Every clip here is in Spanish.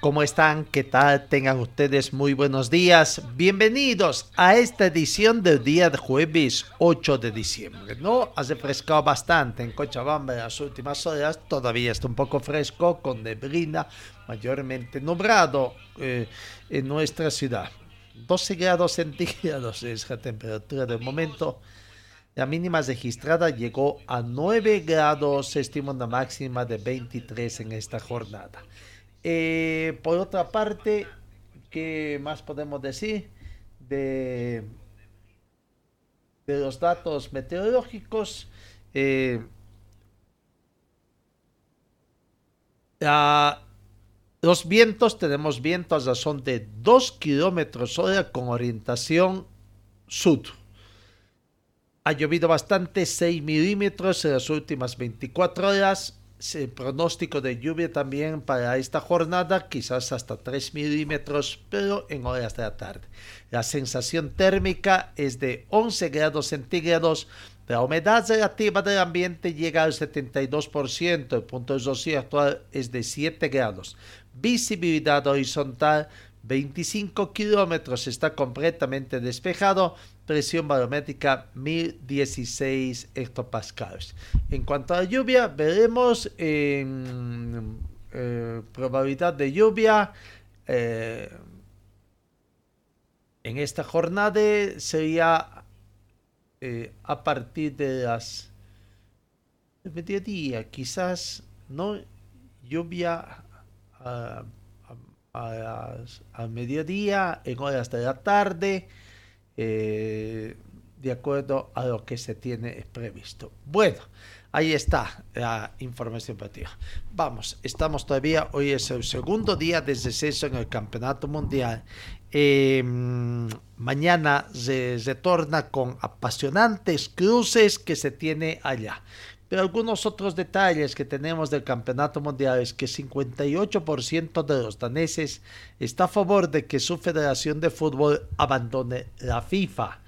¿cómo están? ¿Qué tal? Tengan ustedes muy buenos días. Bienvenidos a esta edición del día de jueves 8 de diciembre. ¿No? Ha refrescado bastante en Cochabamba en las últimas horas. Todavía está un poco fresco, con neblina, mayormente nublado eh, en nuestra ciudad. 12 grados centígrados es la temperatura del momento. La mínima registrada llegó a 9 grados, se estima una máxima de 23 en esta jornada. Eh, por otra parte, ¿qué más podemos decir de, los datos meteorológicos? Eh, los vientos, tenemos vientos a razón de 2 kilómetros hora con orientación sur. Ha llovido bastante, 6 milímetros en las últimas 24 horas. El pronóstico de lluvia también para esta jornada, quizás hasta 3 milímetros, pero en horas de la tarde. La sensación térmica es de 11 grados centígrados. La humedad relativa del ambiente llega al 72%. El punto de rocío actual es de 7 grados. Visibilidad horizontal 25 kilómetros. Está completamente despejado presión barométrica 1016 hectopascales. En cuanto a lluvia, veremos eh, probabilidad de lluvia eh, en esta jornada sería eh, a partir de las de mediodía, quizás no lluvia a, al mediodía, en horas de la tarde eh, de acuerdo a lo que se tiene previsto. Bueno, ahí está la información para ti. Vamos, estamos todavía, hoy es el segundo día de receso en el Campeonato Mundial. Eh, mañana se retorna con apasionantes cruces que se tiene allá. Pero algunos otros detalles que tenemos del campeonato mundial es que 58% de los daneses está a favor de que su federación de fútbol abandone la FIFA.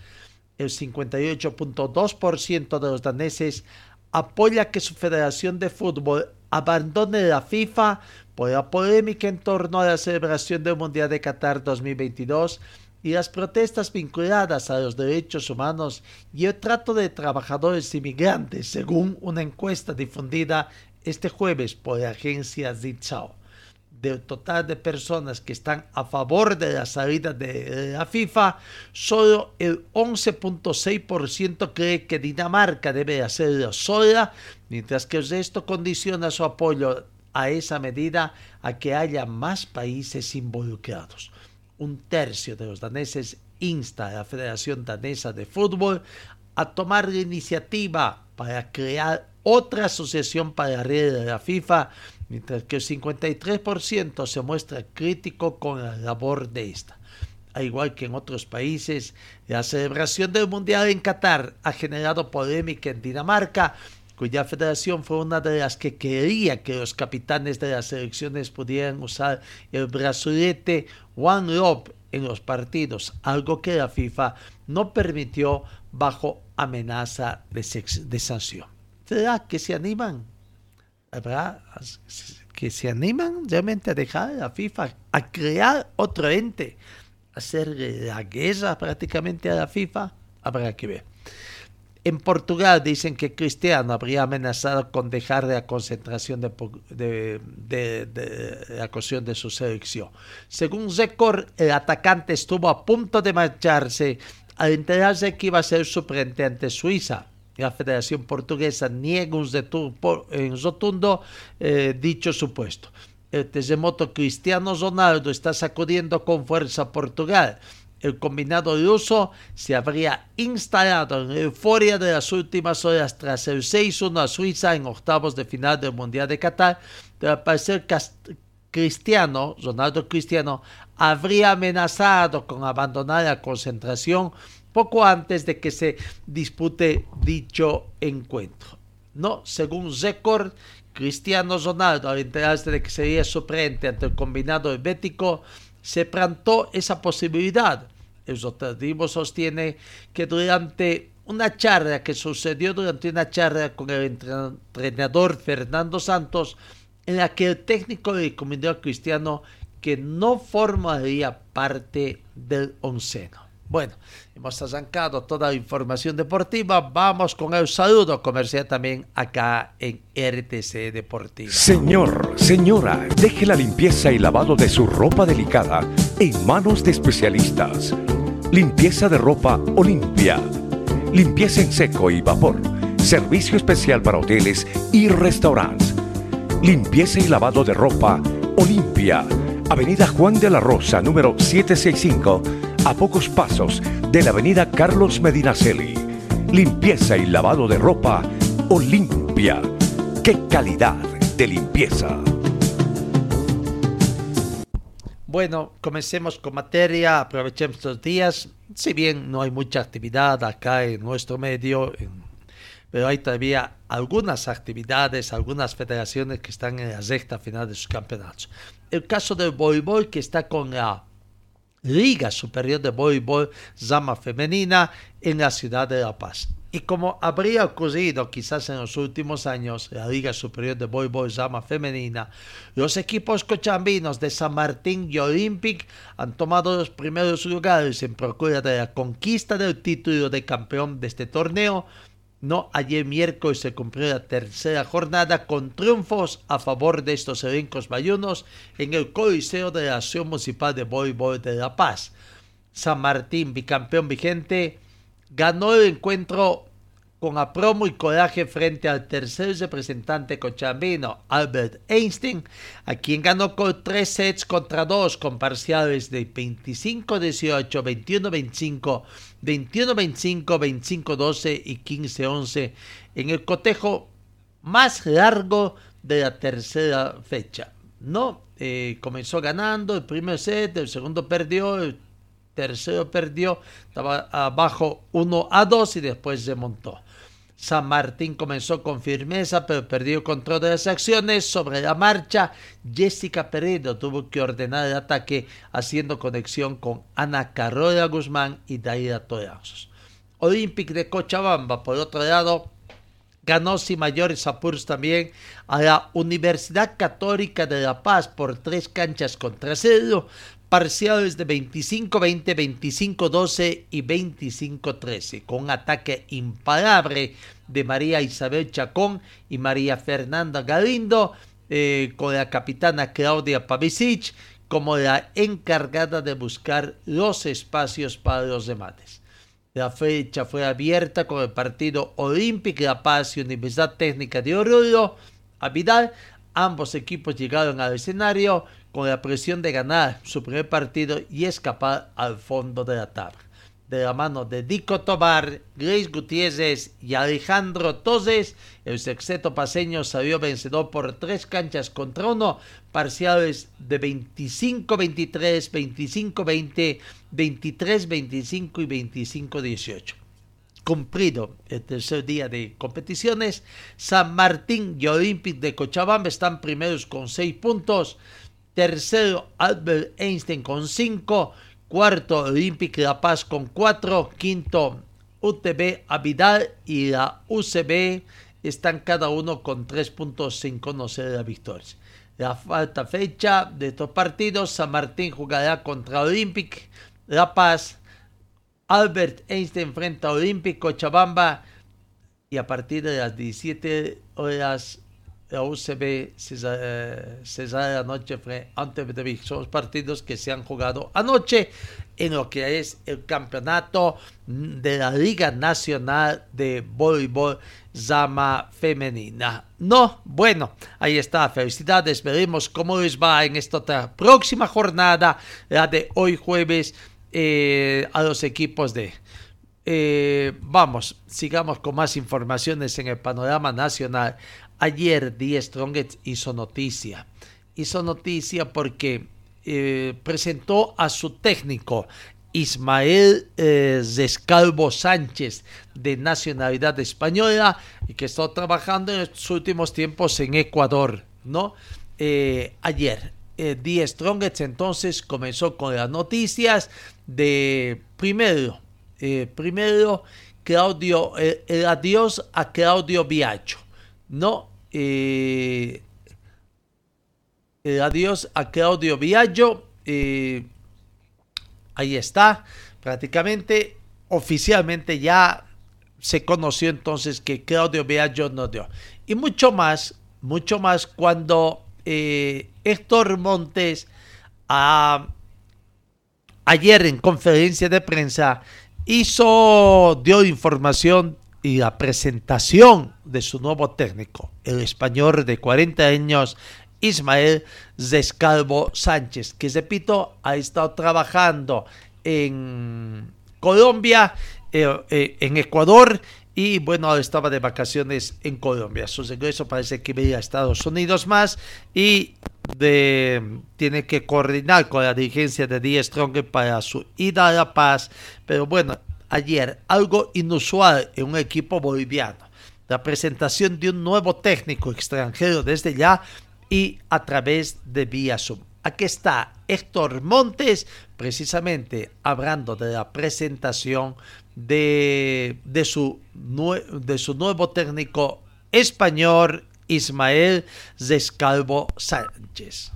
El 58.2% de los daneses apoya que su federación de fútbol abandone la FIFA por la polémica en torno a la celebración del Mundial de Qatar 2022 y las protestas vinculadas a los derechos humanos y el trato de trabajadores inmigrantes, según una encuesta difundida este jueves por la agencia Zitzao. Del total de personas que están a favor de la salida de la FIFA, solo el 11.6% cree que Dinamarca debe hacerlo sola, mientras que el resto condiciona su apoyo a esa medida a que haya más países involucrados un tercio de los daneses insta a la Federación Danesa de Fútbol a tomar la iniciativa para crear otra asociación para de la FIFA, mientras que el 53% se muestra crítico con la labor de esta. Al igual que en otros países, la celebración del Mundial en Qatar ha generado polémica en Dinamarca, cuya federación fue una de las que quería que los capitanes de las selecciones pudieran usar el brazalete One Love en los partidos, algo que la FIFA no permitió bajo amenaza de, sanción. ¿Será que se animan? ¿Habrá que se animan realmente a dejar a la FIFA, a crear otro ente, a hacer la guerra prácticamente a la FIFA? Habrá que ver. En Portugal dicen que Cristiano habría amenazado con dejar la concentración de, la cuestión de su selección. Según Zekor, el atacante estuvo a punto de marcharse al enterarse que iba a ser suplente ante Suiza. La Federación Portuguesa niega en rotundo eh, dicho supuesto. El terremoto Cristiano Ronaldo está sacudiendo con fuerza a Portugal el combinado de uso se habría instalado en euforia de las últimas horas tras el 6-1 a Suiza en octavos de final del Mundial de Qatar, de parecer Cristiano, Ronaldo Cristiano, habría amenazado con abandonar la concentración poco antes de que se dispute dicho encuentro. No, según Record, Cristiano Ronaldo, al enterarse de que sería suplente ante el combinado helvético, se plantó esa posibilidad. El rotativo sostiene que durante una charla que sucedió durante una charla con el entrenador Fernando Santos, en la que el técnico le comunicó a Cristiano que no formaría parte del onceno. Bueno, hemos arrancado toda la información deportiva. Vamos con el saludo comercial también acá en RTC Deportiva. Señor, señora, deje la limpieza y lavado de su ropa delicada en manos de especialistas. Limpieza de ropa Olimpia. Limpieza en seco y vapor. Servicio especial para hoteles y restaurantes. Limpieza y lavado de ropa Olimpia. Avenida Juan de la Rosa, número 765 a pocos pasos de la avenida Carlos Medinaceli. Limpieza y lavado de ropa Olimpia. ¡Qué calidad de limpieza! Bueno, comencemos con materia, aprovechemos estos días. Si bien no hay mucha actividad acá en nuestro medio, pero hay todavía algunas actividades, algunas federaciones que están en la recta final de sus campeonatos. El caso del voleibol que está con la Liga Superior de Voleibol Zama Femenina en la ciudad de La Paz. Y como habría ocurrido quizás en los últimos años, la Liga Superior de Voleibol Zama Femenina, los equipos cochambinos de San Martín y Olympic han tomado los primeros lugares en procura de la conquista del título de campeón de este torneo, no, ayer miércoles se cumplió la tercera jornada con triunfos a favor de estos elencos bayunos en el Coliseo de la Acción Municipal de Voleibol de La Paz. San Martín, bicampeón vigente, ganó el encuentro con apromo y coraje frente al tercer representante cochambino, Albert Einstein, a quien ganó con tres sets contra dos con parciales de 25-18, 21-25, 21-25, 25-12 y 15-11 en el cotejo más largo de la tercera fecha. No, eh, comenzó ganando el primer set, el segundo perdió, el tercero perdió, estaba abajo 1 a 2 y después se montó. San Martín comenzó con firmeza, pero perdió control de las acciones. Sobre la marcha, Jessica Peredo tuvo que ordenar el ataque, haciendo conexión con Ana Carola Guzmán y Daira Torazos. Olympic de Cochabamba, por otro lado, ganó sin mayores apuros también a la Universidad Católica de La Paz por tres canchas contra cero, parciales de 25-20, 25-12 y 25-13, con un ataque imparable de María Isabel Chacón y María Fernanda Galindo, eh, con la capitana Claudia Pavicic como la encargada de buscar los espacios para los debates. La fecha fue abierta con el partido Olímpico La Paz y Universidad Técnica de Oruro. A Vidal, ambos equipos llegaron al escenario con la presión de ganar su primer partido y escapar al fondo de la tabla. De la mano de Dico Tobar, Grace Gutiérrez y Alejandro Toses, el sexteto paseño salió vencedor por tres canchas contra uno, parciales de 25-23, 25-20, 23-25 y 25-18 cumplido el tercer día de competiciones. San Martín y Olympic de Cochabamba están primeros con seis puntos. Tercero, Albert Einstein con 5. Cuarto, Olympic La Paz con 4. Quinto, UTB Avidal y la UCB están cada uno con 3 puntos sin conocer la victoria. La falta fecha de estos partidos, San Martín jugará contra Olympic La Paz, Albert Einstein frente a Olympic Cochabamba, y a partir de las 17 horas la UCB eh, César anoche fue ante Bedevich. Son los partidos que se han jugado anoche en lo que es el campeonato de la Liga Nacional de Voleibol Zama Femenina. No, bueno, ahí está. Felicidades. Veremos cómo les va en esta próxima jornada, la de hoy jueves, eh, a los equipos de eh, vamos, sigamos con más informaciones en el panorama nacional. Ayer Die Strongest hizo noticia. Hizo noticia porque eh, presentó a su técnico Ismael eh, Zescalvo Sánchez, de nacionalidad española, y que está trabajando en estos últimos tiempos en Ecuador, ¿no? Eh, ayer, Die Strongest entonces comenzó con las noticias de, primero, eh, primero, Claudio, eh, el adiós a Claudio Viaggio, ¿no? Eh, el adiós a Claudio Viaggio, ahí está, prácticamente, oficialmente ya se conoció entonces que Claudio Viaggio no dio. Y mucho más, mucho más cuando Héctor Montes ayer en conferencia de prensa hizo, dio información y la presentación de su nuevo técnico, el español de 40 años, Ismael Zescalvo Sánchez, que repito, ha estado trabajando en Colombia, eh, eh, en Ecuador y bueno, estaba de vacaciones en Colombia. Su regreso parece que iba a Estados Unidos más y tiene que coordinar con la dirigencia de Die Strong para su ida a La Paz. Pero bueno, ayer algo inusual en un equipo boliviano. La presentación de un nuevo técnico extranjero desde ya y a través de vía Zoom. Aquí está Héctor Montes, precisamente hablando de la presentación de, de, su, de su nuevo técnico español Ismael Zescalvo Sánchez.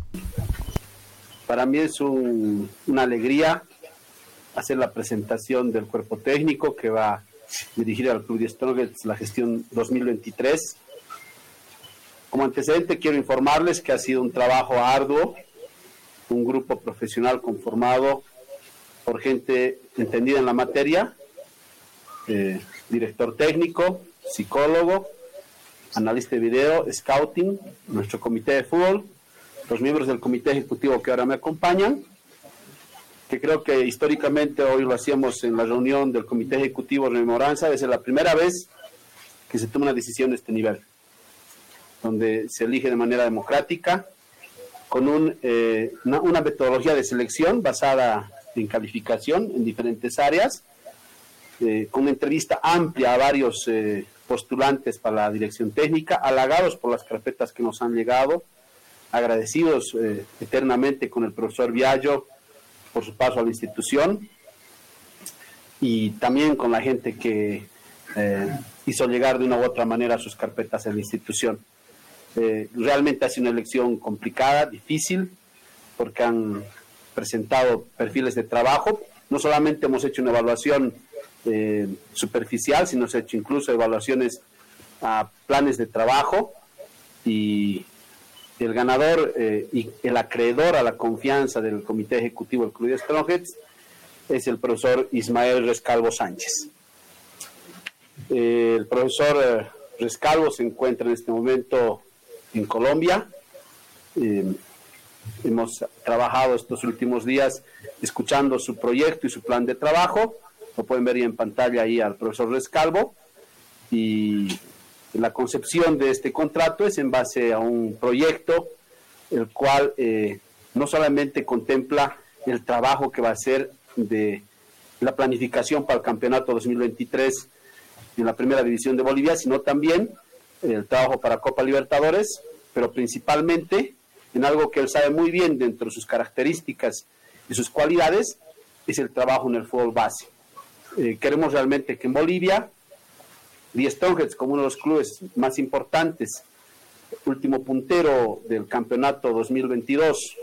Para mí es una alegría hacer la presentación del cuerpo técnico que va a dirigir al Club de Strongets la gestión 2023. Como antecedente quiero informarles que ha sido un trabajo arduo, un grupo profesional conformado por gente entendida en la materia, eh, director técnico, psicólogo, analista de video, scouting, nuestro comité de fútbol, los miembros del comité ejecutivo que ahora me acompañan, que creo que históricamente hoy lo hacíamos en la reunión del comité ejecutivo de memoranza, es la primera vez que se toma una decisión de este nivel, donde se elige de manera democrática, con eh, una, metodología de selección basada en calificación en diferentes áreas, eh, con una entrevista amplia a varios eh, postulantes para la dirección técnica, halagados por las carpetas que nos han llegado, agradecidos eh, eternamente con el profesor Viallo por su paso a la institución y también con la gente que eh, hizo llegar de una u otra manera sus carpetas en la institución. Eh, realmente ha sido una elección complicada, difícil, porque han presentado perfiles de trabajo. No solamente hemos hecho una evaluación eh, superficial, sino se ha hecho incluso evaluaciones a planes de trabajo y el ganador eh, y el acreedor a la confianza del Comité Ejecutivo del Club de Strongheads es el profesor Ismael Rescalvo Sánchez. Eh, el profesor Rescalvo se encuentra en este momento en Colombia. hemos trabajado estos últimos días escuchando su proyecto y su plan de trabajo lo pueden ver en pantalla ahí al profesor Rescalvo. Y la concepción de este contrato es en base a un proyecto, el cual eh, no solamente contempla el trabajo que va a ser de la planificación para el campeonato 2023 en la primera división de Bolivia, sino también el trabajo para Copa Libertadores, pero principalmente en algo que él sabe muy bien dentro de sus características y sus cualidades, es el trabajo en el fútbol base. Eh, queremos realmente que en Bolivia, Die Strongheads, como uno de los clubes más importantes, último puntero del campeonato 2022,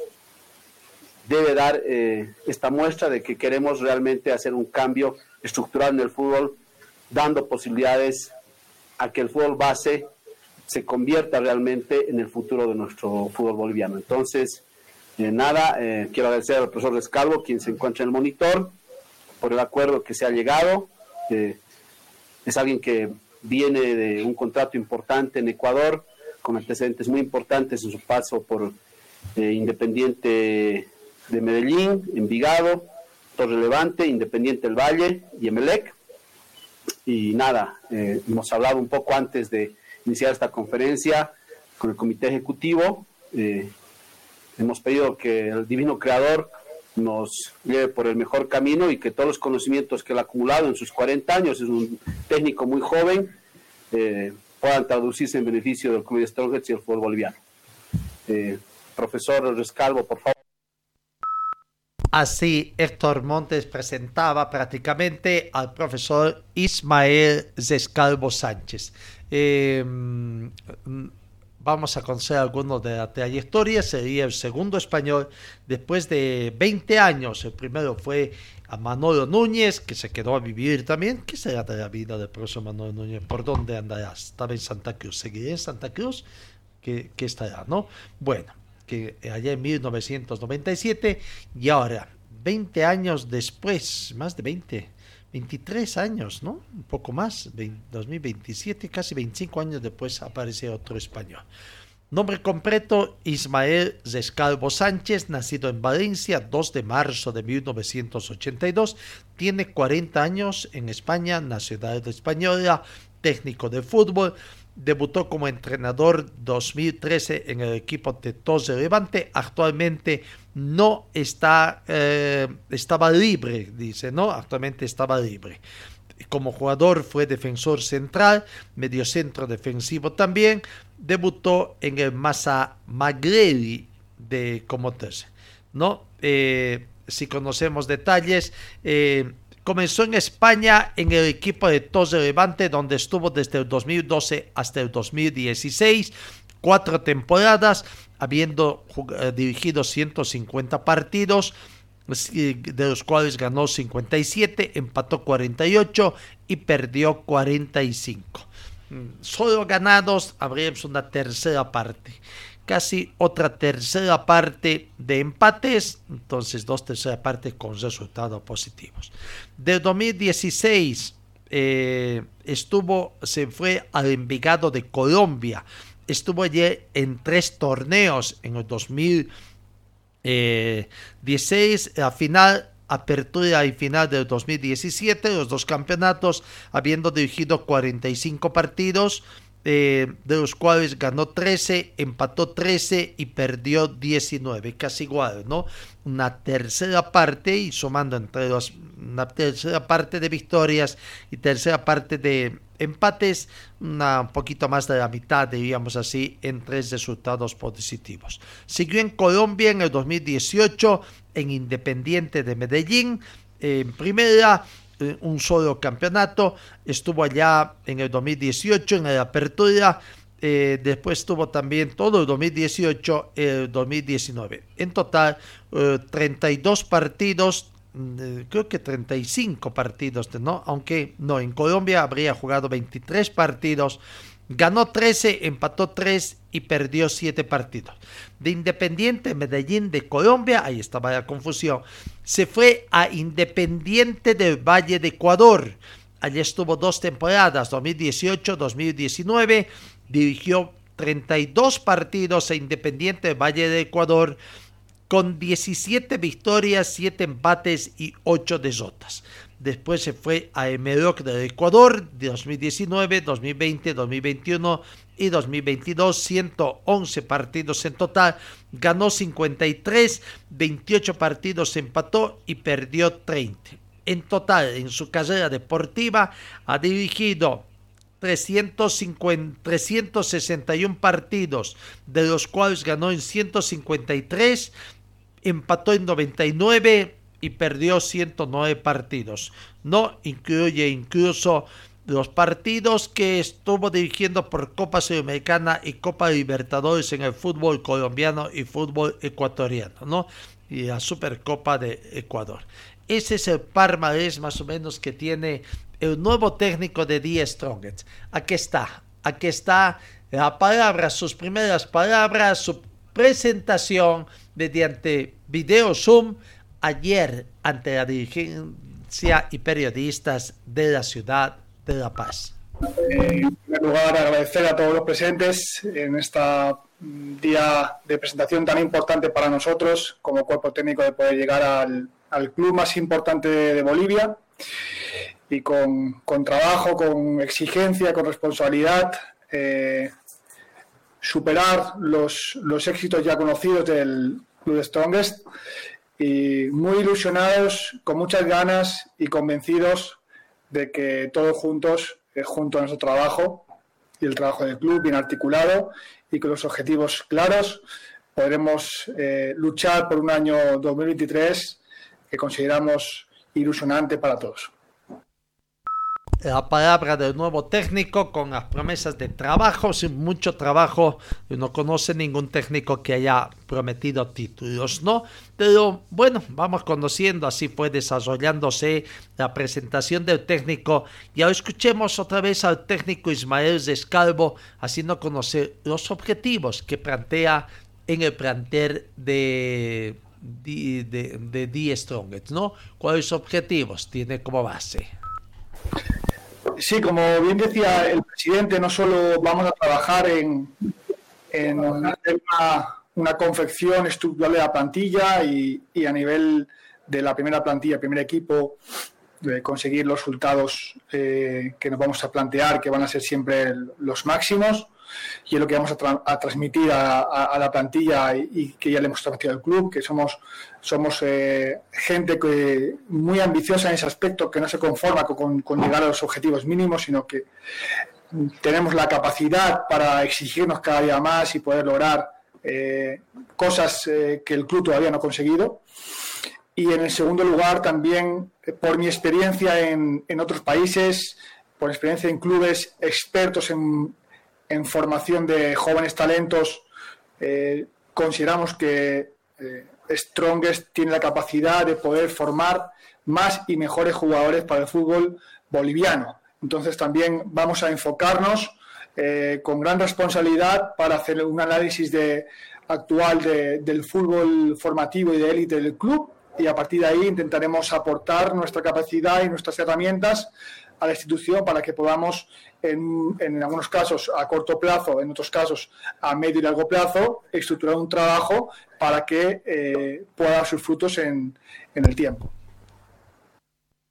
debe dar eh, esta muestra de que queremos realmente hacer un cambio estructural en el fútbol, dando posibilidades a que el fútbol base se convierta realmente en el futuro de nuestro fútbol boliviano. Entonces, eh, nada, eh, quiero agradecer al profesor Rescalvo, quien se encuentra en el monitor, por el acuerdo que se ha llegado. Es alguien que viene de un contrato importante en Ecuador, con antecedentes muy importantes en su paso por eh, Independiente de Medellín, Envigado, Torre Levante, Independiente del Valle y Emelec. Y nada, eh, hemos hablado un poco antes de iniciar esta conferencia con el comité ejecutivo. Eh, hemos pedido que el divino creador nos lleve por el mejor camino y que todos los conocimientos que él ha acumulado en sus 40 años, es un técnico muy joven, eh, puedan traducirse en beneficio del Club de Strongheads y el fútbol boliviano. Eh, profesor Rescalvo, por favor. Así, Héctor Montes presentaba prácticamente al profesor Ismael Rescalvo Sánchez. Eh, vamos a conocer algunos de la trayectoria. Sería el segundo español después de 20 años. El primero fue a Manolo Núñez, que se quedó a vivir también. ¿Qué será de la vida del profesor Manolo Núñez? ¿Por dónde andarás? Estaba en Santa Cruz. ¿Seguiré en Santa Cruz? ¿Qué, qué estará, no? Bueno, que allá en 1997 y ahora, 20 años después, más de 20, 23 años, ¿no? Un poco más, 2027, casi 25 años después aparece otro español. Nombre completo, Ismael Rescalvo Sánchez, nacido en Valencia 2 de marzo de 1982, tiene 40 años en España, nacionalidad española, técnico de fútbol, debutó como entrenador 2013 en el equipo de Tos Levante, actualmente no está, eh, estaba libre, dice, ¿no? Actualmente estaba libre. Como jugador fue defensor central, mediocentro defensivo también, debutó en el Massa Magreli de Comotes, ¿no? Eh, si conocemos detalles, eh, comenzó en España en el equipo de Tos de Levante, donde estuvo desde el 2012 hasta el 2016, cuatro temporadas, habiendo eh, dirigido 150 partidos, de los cuales ganó 57, empató 48 y perdió 45. Mm, solo ganados habríamos una tercera parte casi otra tercera parte de empates, entonces dos terceras partes con resultados positivos. De 2016 eh, estuvo, se fue al Envigado de Colombia, estuvo allí en tres torneos en el 2016, la final apertura y final del 2017, los dos campeonatos, habiendo dirigido 45 partidos, eh, de los cuales ganó 13, empató 13 y perdió 19, casi igual, ¿no? Una tercera parte y sumando entre los, una tercera parte de victorias y tercera parte de empates, una, un poquito más de la mitad, diríamos así, en tres resultados positivos. Siguió en Colombia en el 2018, en Independiente de Medellín, en primera eh, un solo campeonato, estuvo allá en el 2018 en la apertura, eh, después tuvo también todo el 2018, el 2019. En total, 32 eh, partidos, mm, creo que 35 partidos, ¿no? Aunque no, en Colombia habría jugado 23 partidos, ganó 13, empató 3 y perdió 7 partidos. De Independiente Medellín de Colombia, ahí estaba la confusión, se fue a Independiente del Valle de Ecuador. Allí estuvo dos temporadas, 2018-2019, dirigió 32 partidos a Independiente del Valle de Ecuador con 17 victorias, 7 empates y 8 derrotas. Después se fue a Emeroc de Ecuador, 2019, 2020, 2021 y 2022, 111 partidos en total, ganó 53, 28 partidos empató y perdió 30. En total, en su carrera deportiva, ha dirigido 350, 361 partidos, de los cuales ganó en 153, empató en 99 y perdió 109 partidos. No incluye incluso los partidos que estuvo dirigiendo por Copa Sudamericana y Copa Libertadores en el fútbol colombiano y fútbol ecuatoriano, ¿no? Y la Supercopa de Ecuador. Ese es el palmarés más o menos que tiene el nuevo técnico de The Strongest. Aquí está, aquí está la palabra, sus primeras palabras, su presentación mediante video Zoom ayer ante la dirigencia y periodistas de la ciudad de La Paz. en primer lugar, agradecer a todos los presentes en este día de presentación tan importante para nosotros como cuerpo técnico de poder llegar al, al club más importante de Bolivia y con, con trabajo, con exigencia, con responsabilidad, eh, superar los, los éxitos ya conocidos del Club Strongest y muy ilusionados, con muchas ganas y convencidos de que todos juntos, junto a nuestro trabajo y el trabajo del club bien articulado y con los objetivos claros, podremos eh, luchar por un año 2023 que consideramos ilusionante para todos la palabra del nuevo técnico con las promesas de trabajo, sin mucho trabajo. No conoce ningún técnico que haya prometido títulos, ¿no? Pero bueno, vamos conociendo, así fue desarrollándose la presentación del técnico. Y ahora escuchemos otra vez al técnico Ismael Descalvo haciendo conocer los objetivos que plantea en el plantel de de, de, de Strongest, ¿no? ¿Cuáles objetivos tiene como base? Sí, como bien decía el presidente, no solo vamos a trabajar en, en una, una, confección estructural de la plantilla y, y, a nivel de la primera plantilla, primer equipo, de conseguir los resultados eh, que nos vamos a plantear, que van a ser siempre los máximos, y es lo que vamos a, tra a transmitir a, a, a, la plantilla y, y, que ya le hemos transmitido al club, que somos, somos eh, gente que, muy ambiciosa en ese aspecto, que no se conforma con, con, llegar a los objetivos mínimos, sino que tenemos la capacidad para exigirnos cada día más y poder lograr eh, cosas eh, que el club todavía no ha conseguido. Y en el segundo lugar, también eh, por mi experiencia en, en otros países, por experiencia en clubes expertos en, en formación de jóvenes talentos, eh, consideramos que eh, Strongest tiene la capacidad de poder formar más y mejores jugadores para el fútbol boliviano. Entonces también vamos a enfocarnos eh, con gran responsabilidad para hacer un análisis de, actual de, del fútbol formativo y de élite del club y a partir de ahí intentaremos aportar nuestra capacidad y nuestras herramientas a la institución para que podamos, en, en, algunos casos a corto plazo, en otros casos a medio y largo plazo, estructurar un trabajo para que eh, pueda dar sus frutos en, en, el tiempo.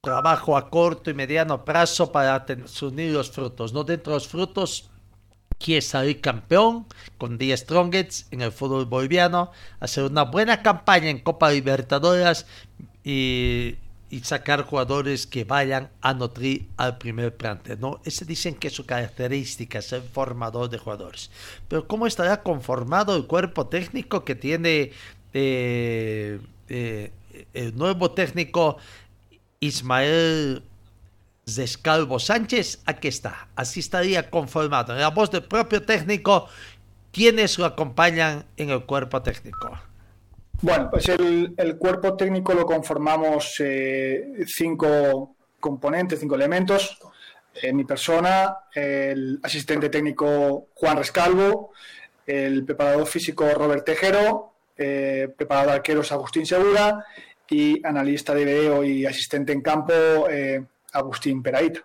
Trabajo a corto y mediano plazo para unir los frutos. No dentro de los frutos, quiere salir campeón con 10 Strongets en el fútbol boliviano, hacer una buena campaña en Copa Libertadores y y sacar jugadores que vayan a nutrir al primer plantel, ¿no? Ese dicen que es su característica, ser formador de jugadores. Pero ¿cómo estará conformado el cuerpo técnico que tiene eh, eh, el nuevo técnico Ismael Descalvo Sánchez? Aquí está, así estaría conformado. En la voz del propio técnico, ¿quiénes lo acompañan en el cuerpo técnico? Bueno, pues el, cuerpo técnico lo conformamos eh, cinco componentes, cinco elementos. Eh, mi persona, el asistente técnico Juan Rescalvo, el preparador físico Robert Tejero, eh, preparador arqueros Agustín Segura y analista de video y asistente en campo eh, Agustín Peraíta.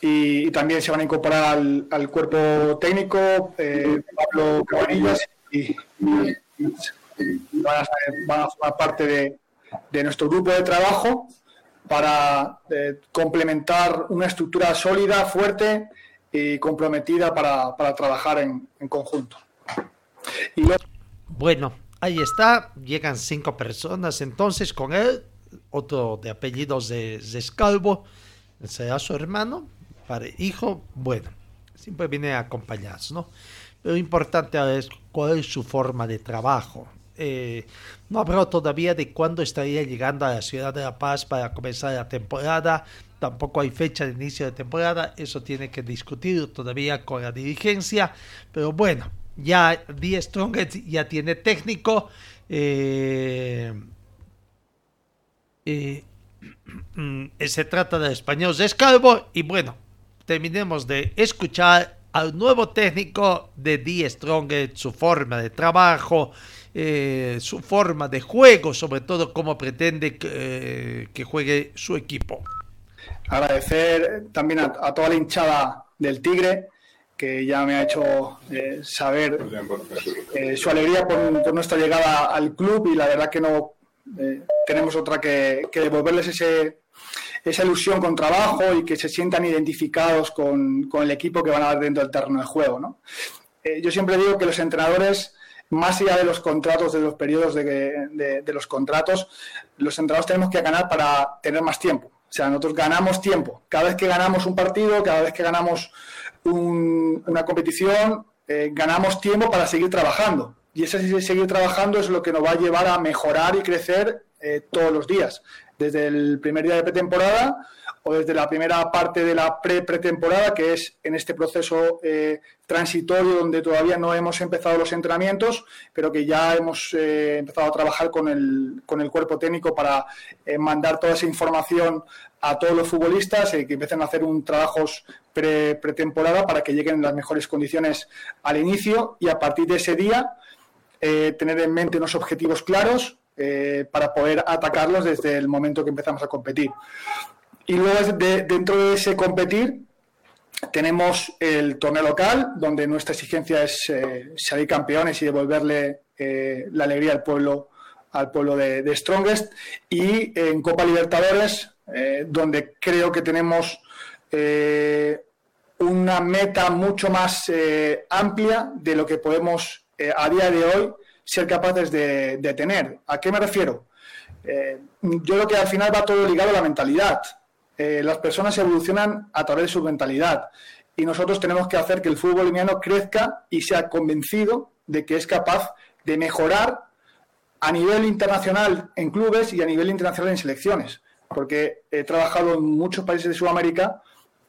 Y, y, también se van a incorporar al, al cuerpo técnico eh, Pablo Cabanillas y, van, a, formar parte de, de, nuestro grupo de trabajo para eh, complementar una estructura sólida, fuerte y comprometida para, para trabajar en, conjunto. Bueno, ahí está, llegan cinco personas entonces con él, otro de apellidos de, de Scalvo, será su hermano, hijo, bueno, siempre viene acompañados, ¿no? Lo importante es cuál es su forma de trabajo. Eh, no habló todavía de cuándo estaría llegando a la ciudad de La Paz para comenzar la temporada. Tampoco hay fecha de inicio de temporada. Eso tiene que discutir todavía con la dirigencia. Pero bueno, ya Die Strongest ya tiene técnico. Eh, eh, se trata de español Escalvo y bueno, terminemos de escuchar al nuevo técnico de Die Strong, su forma de trabajo, eh, su forma de juego, sobre todo cómo pretende que, eh, juegue su equipo. Agradecer también a, toda la hinchada del Tigre, que ya me ha hecho eh, saber su alegría por, nuestra llegada al club y la verdad que no tenemos otra que, que devolverles ese, esa ilusión con trabajo y que se sientan identificados con, el equipo que van a dar dentro del terreno de juego. ¿no? Eh, yo siempre digo que los entrenadores, más allá de los contratos, de los periodos de, los contratos, los entrenadores tenemos que ganar para tener más tiempo. O sea, nosotros ganamos tiempo. Cada vez que ganamos un partido, cada vez que ganamos una competición, eh, ganamos tiempo para seguir trabajando. Y ese seguir trabajando es lo que nos va a llevar a mejorar y crecer eh, todos los días desde el primer día de pretemporada o desde la primera parte de la pre-pretemporada, que es en este proceso eh, transitorio donde todavía no hemos empezado los entrenamientos, pero que ya hemos eh, empezado a trabajar con el, con el cuerpo técnico para eh, mandar toda esa información a todos los futbolistas y que empiecen a hacer un trabajos pre pretemporada para que lleguen en las mejores condiciones al inicio y a partir de ese día tener en mente unos objetivos claros, eh, para poder atacarlos desde el momento que empezamos a competir. Y luego dentro de ese competir tenemos el torneo local, donde nuestra exigencia es eh, salir campeones y devolverle eh, la alegría al pueblo, al pueblo de, Strongest. Y en Copa Libertadores, donde creo que tenemos una meta mucho más amplia de lo que podemos a día de hoy ser capaces de, tener. ¿A qué me refiero? Eh, yo creo que al final va todo ligado a la mentalidad. Eh, las personas evolucionan a través de su mentalidad y nosotros tenemos que hacer que el fútbol boliviano crezca y sea convencido de que es capaz de mejorar a nivel internacional en clubes y a nivel internacional en selecciones. Porque he trabajado en muchos países de Sudamérica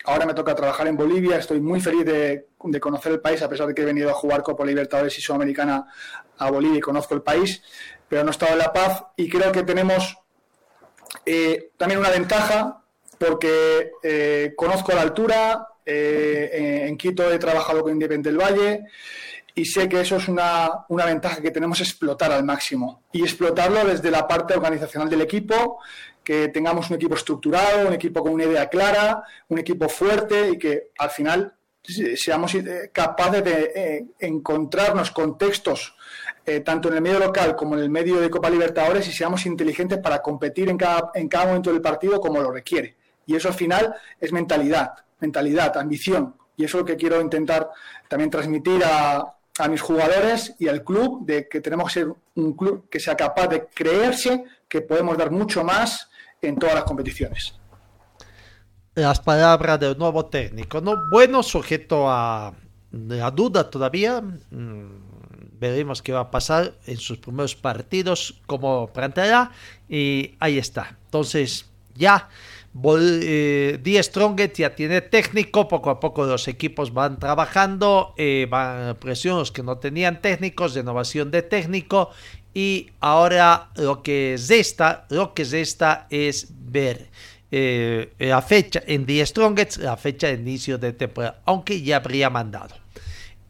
Ahora me toca trabajar en Bolivia, estoy muy feliz de, conocer el país, a pesar de que he venido a jugar Copa Libertadores y Sudamericana a Bolivia y conozco el país, pero no he estado en La Paz y creo que tenemos eh, también una ventaja porque eh, conozco la altura, eh, en Quito he trabajado con Independiente del Valle y sé que eso es una, una, ventaja que tenemos explotar al máximo y explotarlo desde la parte organizacional del equipo, que tengamos un equipo estructurado, un equipo con una idea clara, un equipo fuerte y que al final seamos eh, capaces de eh, encontrarnos contextos eh, tanto en el medio local como en el medio de Copa Libertadores y seamos inteligentes para competir en cada, en cada momento del partido como lo requiere. Y eso al final es mentalidad, mentalidad, ambición. Y eso es lo que quiero intentar también transmitir a, a mis jugadores y al club, de que tenemos que ser un club que sea capaz de creerse que podemos dar mucho más en todas las competiciones. Las palabras del nuevo técnico, ¿no? Bueno, sujeto a duda todavía. Mm, veremos qué va a pasar en sus primeros partidos como planteará. Y ahí está. Entonces, ya. Eh, Die ya tiene técnico, poco a poco los equipos van trabajando, eh, van presiones que no tenían técnicos, renovación de técnico y ahora lo que es esta, lo que es esta es ver eh, la fecha en The Strongest, la fecha de inicio de temporada, aunque ya habría mandado.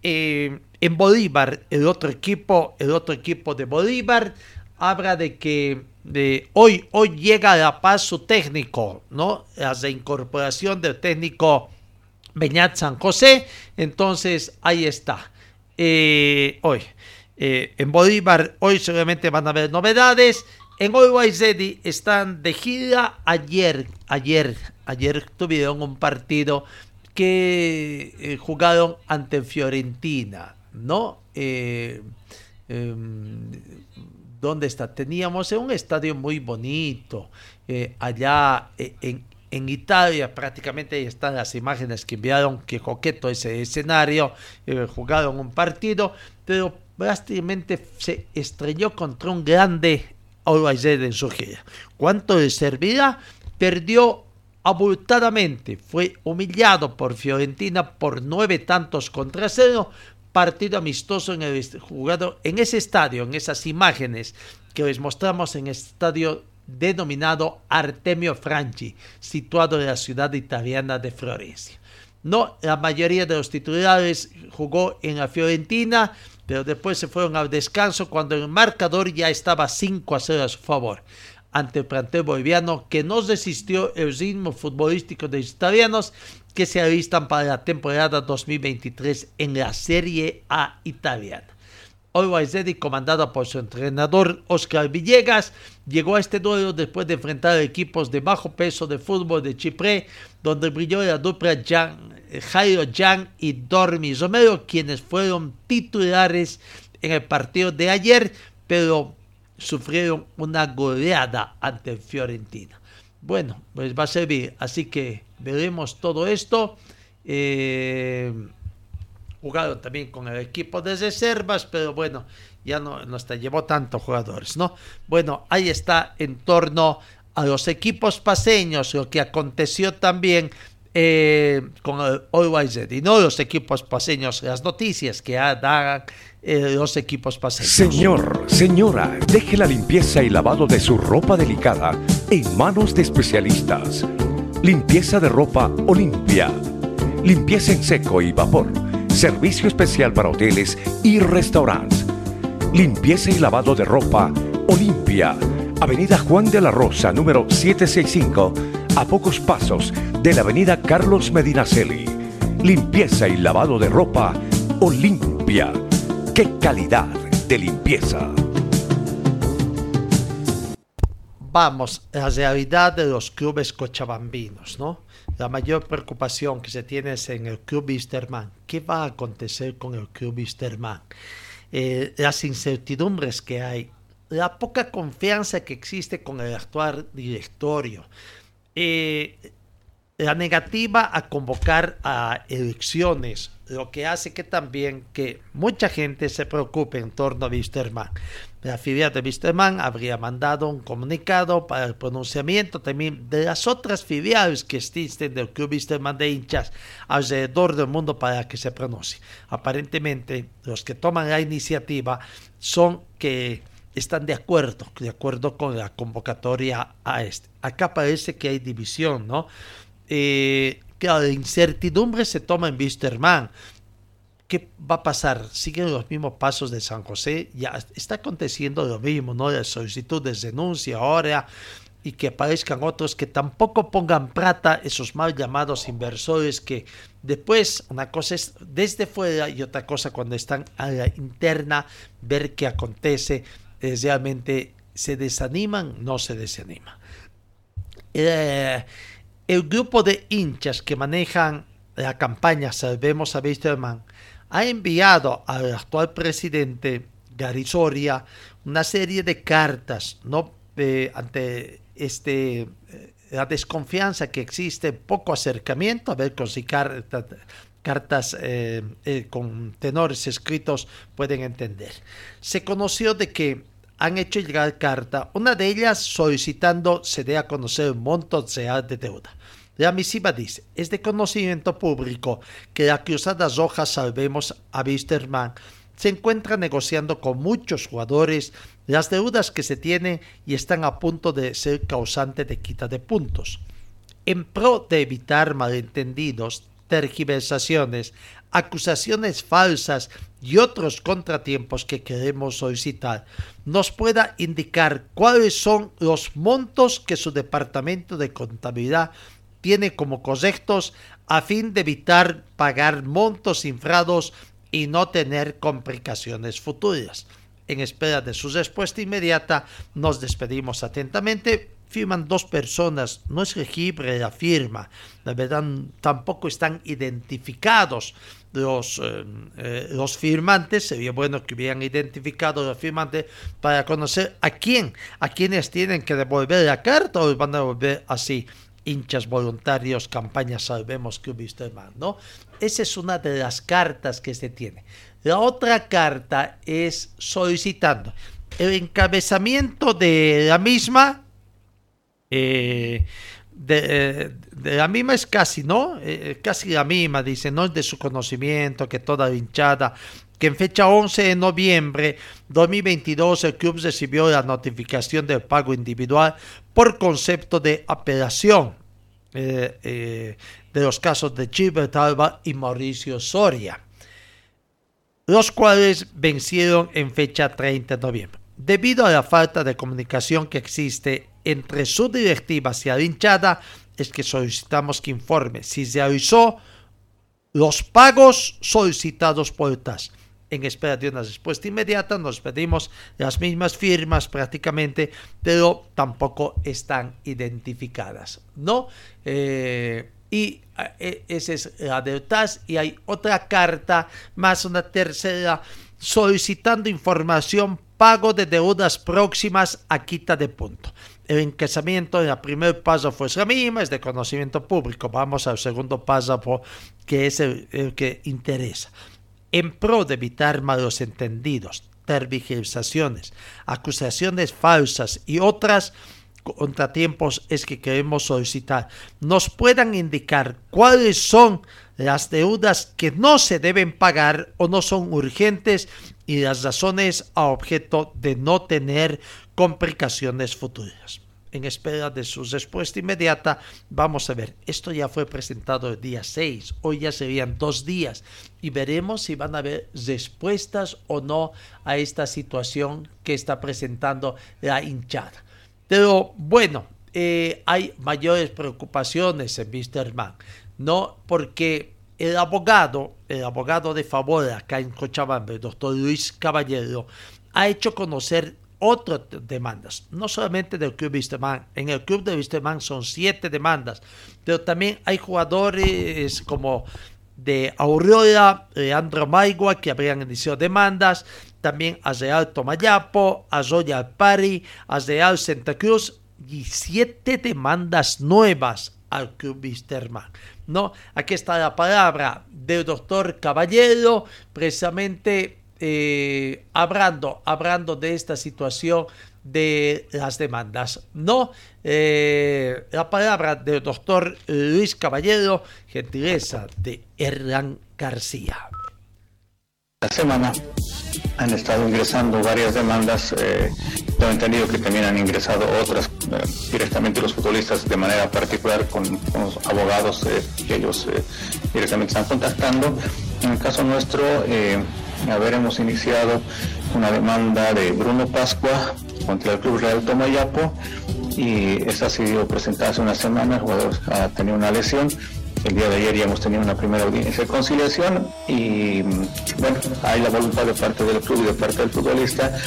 Eh, en Bolívar, el otro equipo, el otro equipo de Bolívar, habla de que de hoy, hoy llega a La Paz su técnico, ¿no? La incorporación del técnico Beñat San José. Entonces, ahí está. Eh, hoy. Eh, en Bolívar hoy seguramente van a haber novedades. En Always están de gira. Ayer, ayer, ayer tuvieron un partido que eh, jugaron ante Fiorentina, ¿no? Eh, em, ¿Dónde está? Teníamos un estadio muy bonito, allá en, en Italia prácticamente ahí están las imágenes que enviaron, que coqueto ese escenario, jugaron un partido, pero prácticamente se estrelló contra un grande Always en su gira. ¿Cuánto le servirá? Perdió abultadamente, fue humillado por Fiorentina por nueve tantos contra cero, partido amistoso en el jugado en ese estadio, en esas imágenes que les mostramos en el estadio denominado Artemio Franchi, situado en la ciudad italiana de Florencia. No, la mayoría de los titulares jugó en la Fiorentina, pero después se fueron al descanso cuando el marcador ya estaba 5 a 0 a su favor ante el plantel boliviano que no resistió el ritmo futbolístico de los italianos que se alistan para la temporada 2023 en la Serie A italiana. Always Ready, comandado por su entrenador Oscar Villegas, llegó a este duelo después de enfrentar equipos de bajo peso de fútbol de Chipre, donde brilló la dupla Jairo Jan y Dormi Romero, quienes fueron titulares en el partido de ayer, pero sufrieron una goleada ante Fiorentina. Bueno, pues va a servir, así que veremos todo esto. Eh, jugaron también con el equipo de reservas, pero bueno, ya no nos llevó tantos jugadores, ¿no? Bueno, ahí está en torno a los equipos paseños, lo que aconteció también eh, con el Always y no los equipos paseños, las noticias que dan eh, los equipos paseños. Señor, señora, deje la limpieza y lavado de su ropa delicada en manos de especialistas. Limpieza de ropa Olimpia. Limpieza en seco y vapor Servicio especial para hoteles y restaurantes. Limpieza y lavado de ropa Olimpia. Avenida Juan de la Rosa, número 765, a pocos pasos de la Avenida Carlos Medinaceli. Limpieza y lavado de ropa Olimpia. ¡Qué calidad de limpieza! Vamos, la realidad de los clubes cochabambinos, ¿no? La mayor preocupación que se tiene es en el Club Wisterman. ¿Qué va a acontecer con el Club Wisterman? Eh, las incertidumbres que hay, la poca confianza que existe con el actual directorio, eh, la negativa a convocar a elecciones, lo que hace que también que mucha gente se preocupe en torno a Wisterman. La filial de Wisterman habría mandado un comunicado para el pronunciamiento también de las otras filiales que existen del Club Wisterman de hinchas alrededor del mundo para que se pronuncie. Aparentemente, los que toman la iniciativa son que están de acuerdo, de acuerdo con la convocatoria a este. Acá parece que hay división, ¿no? Eh, que la incertidumbre se toma en Wisterman. ¿Qué va a pasar? ¿Siguen los mismos pasos de San José? Ya está aconteciendo lo mismo, ¿no? La solicitud de denuncia ahora y que aparezcan otros que tampoco pongan plata, esos mal llamados inversores que después una cosa es desde fuera y otra cosa cuando están a la interna ver qué acontece, realmente se desaniman, no se desaniman. Eh, el grupo de hinchas que manejan la campaña Salvemos a Wisterman ha enviado al actual presidente Garisoria una serie de cartas ¿no? ante este, eh, la desconfianza que existe, poco acercamiento, a ver con si cartas, cartas eh, eh, con tenores escritos pueden entender. Se conoció de que han hecho llegar carta, una de ellas solicitando se dé a conocer un monto de deuda. La misiva dice, es de conocimiento público que la Cruzada Roja Salvemos a Wisterman se encuentra negociando con muchos jugadores las deudas que se tienen y están a punto de ser causante de quita de puntos. En pro de evitar malentendidos, tergiversaciones, acusaciones falsas y otros contratiempos que queremos solicitar, nos pueda indicar cuáles son los montos que su departamento de contabilidad tiene como correctos a fin de evitar pagar montos infrados y no tener complicaciones futuras. En espera de su respuesta inmediata, nos despedimos atentamente firman dos personas, no es legible la firma, la verdad tampoco están identificados los, eh, eh, los firmantes, sería bueno que hubieran identificado los firmantes para conocer a quién, a quienes tienen que devolver la carta o van a devolver así hinchas voluntarios, campañas Salvemos usted más, ¿no? Esa es una de las cartas que se tiene. La otra carta es solicitando el encabezamiento de la misma eh, de, la misma es casi, ¿no? casi la misma, dice, no es de su conocimiento que toda hinchada que en fecha 11 de noviembre 2022 el club recibió la notificación del pago individual por concepto de apelación eh, eh, de los casos de Gilbert Alba y Mauricio Soria, los cuales vencieron en fecha 30 de noviembre. Debido a la falta de comunicación que existe entre su directiva y la hinchada, es que solicitamos que informe si se avisó los pagos solicitados por TAS en espera de una respuesta inmediata. Nos pedimos las mismas firmas prácticamente, pero tampoco están identificadas, ¿no? Eh, y eh, esa es la de TAS y hay otra carta, más una tercera, solicitando información pago de deudas próximas a quita de punto. El encasamiento en el primer paso fue la misma, es de conocimiento público. Vamos al segundo paso, que es el que interesa en pro de evitar malos entendidos, tergiversaciones, acusaciones falsas y otras contratiempos es que queremos solicitar nos puedan indicar cuáles son las deudas que no se deben pagar o no son urgentes y las razones a objeto de no tener complicaciones futuras en espera de su respuesta inmediata. Vamos a ver, esto ya fue presentado el día 6, hoy ya serían dos días y veremos si van a haber respuestas o no a esta situación que está presentando la hinchada. Pero bueno, eh, hay mayores preocupaciones en Mr. Mann, ¿no? Porque el abogado, el abogado de favor acá en Cochabamba, el doctor Luis Caballero, ha hecho conocer otras demandas, no solamente del Club Wisterman. En el Club de Wisterman son siete demandas, pero también hay jugadores como de Aurora, Leandro Maigua, que habrían iniciado demandas, también a Real Tomayapo, a Royal Pari, a Real Santa Cruz y siete demandas nuevas al Club Wisterman. ¿no? Aquí está la palabra del doctor Caballero, precisamente eh, hablando, hablando de esta situación de las demandas. No, eh, la palabra del doctor Luis Caballero, gentileza de Hernán García. La semana han estado ingresando varias demandas. Eh, tengo entendido que también han ingresado otras eh, directamente los futbolistas de manera particular con, los abogados que ellos directamente están contactando. En el caso nuestro, haber hemos iniciado una demanda de Bruno Pascua contra el Club Real Tomayapo y esta ha sido presentada hace una semana, el jugador ha tenido una lesión. El día de ayer ya hemos tenido una primera audiencia de conciliación y bueno, hay la voluntad de parte del club y de parte del futbolista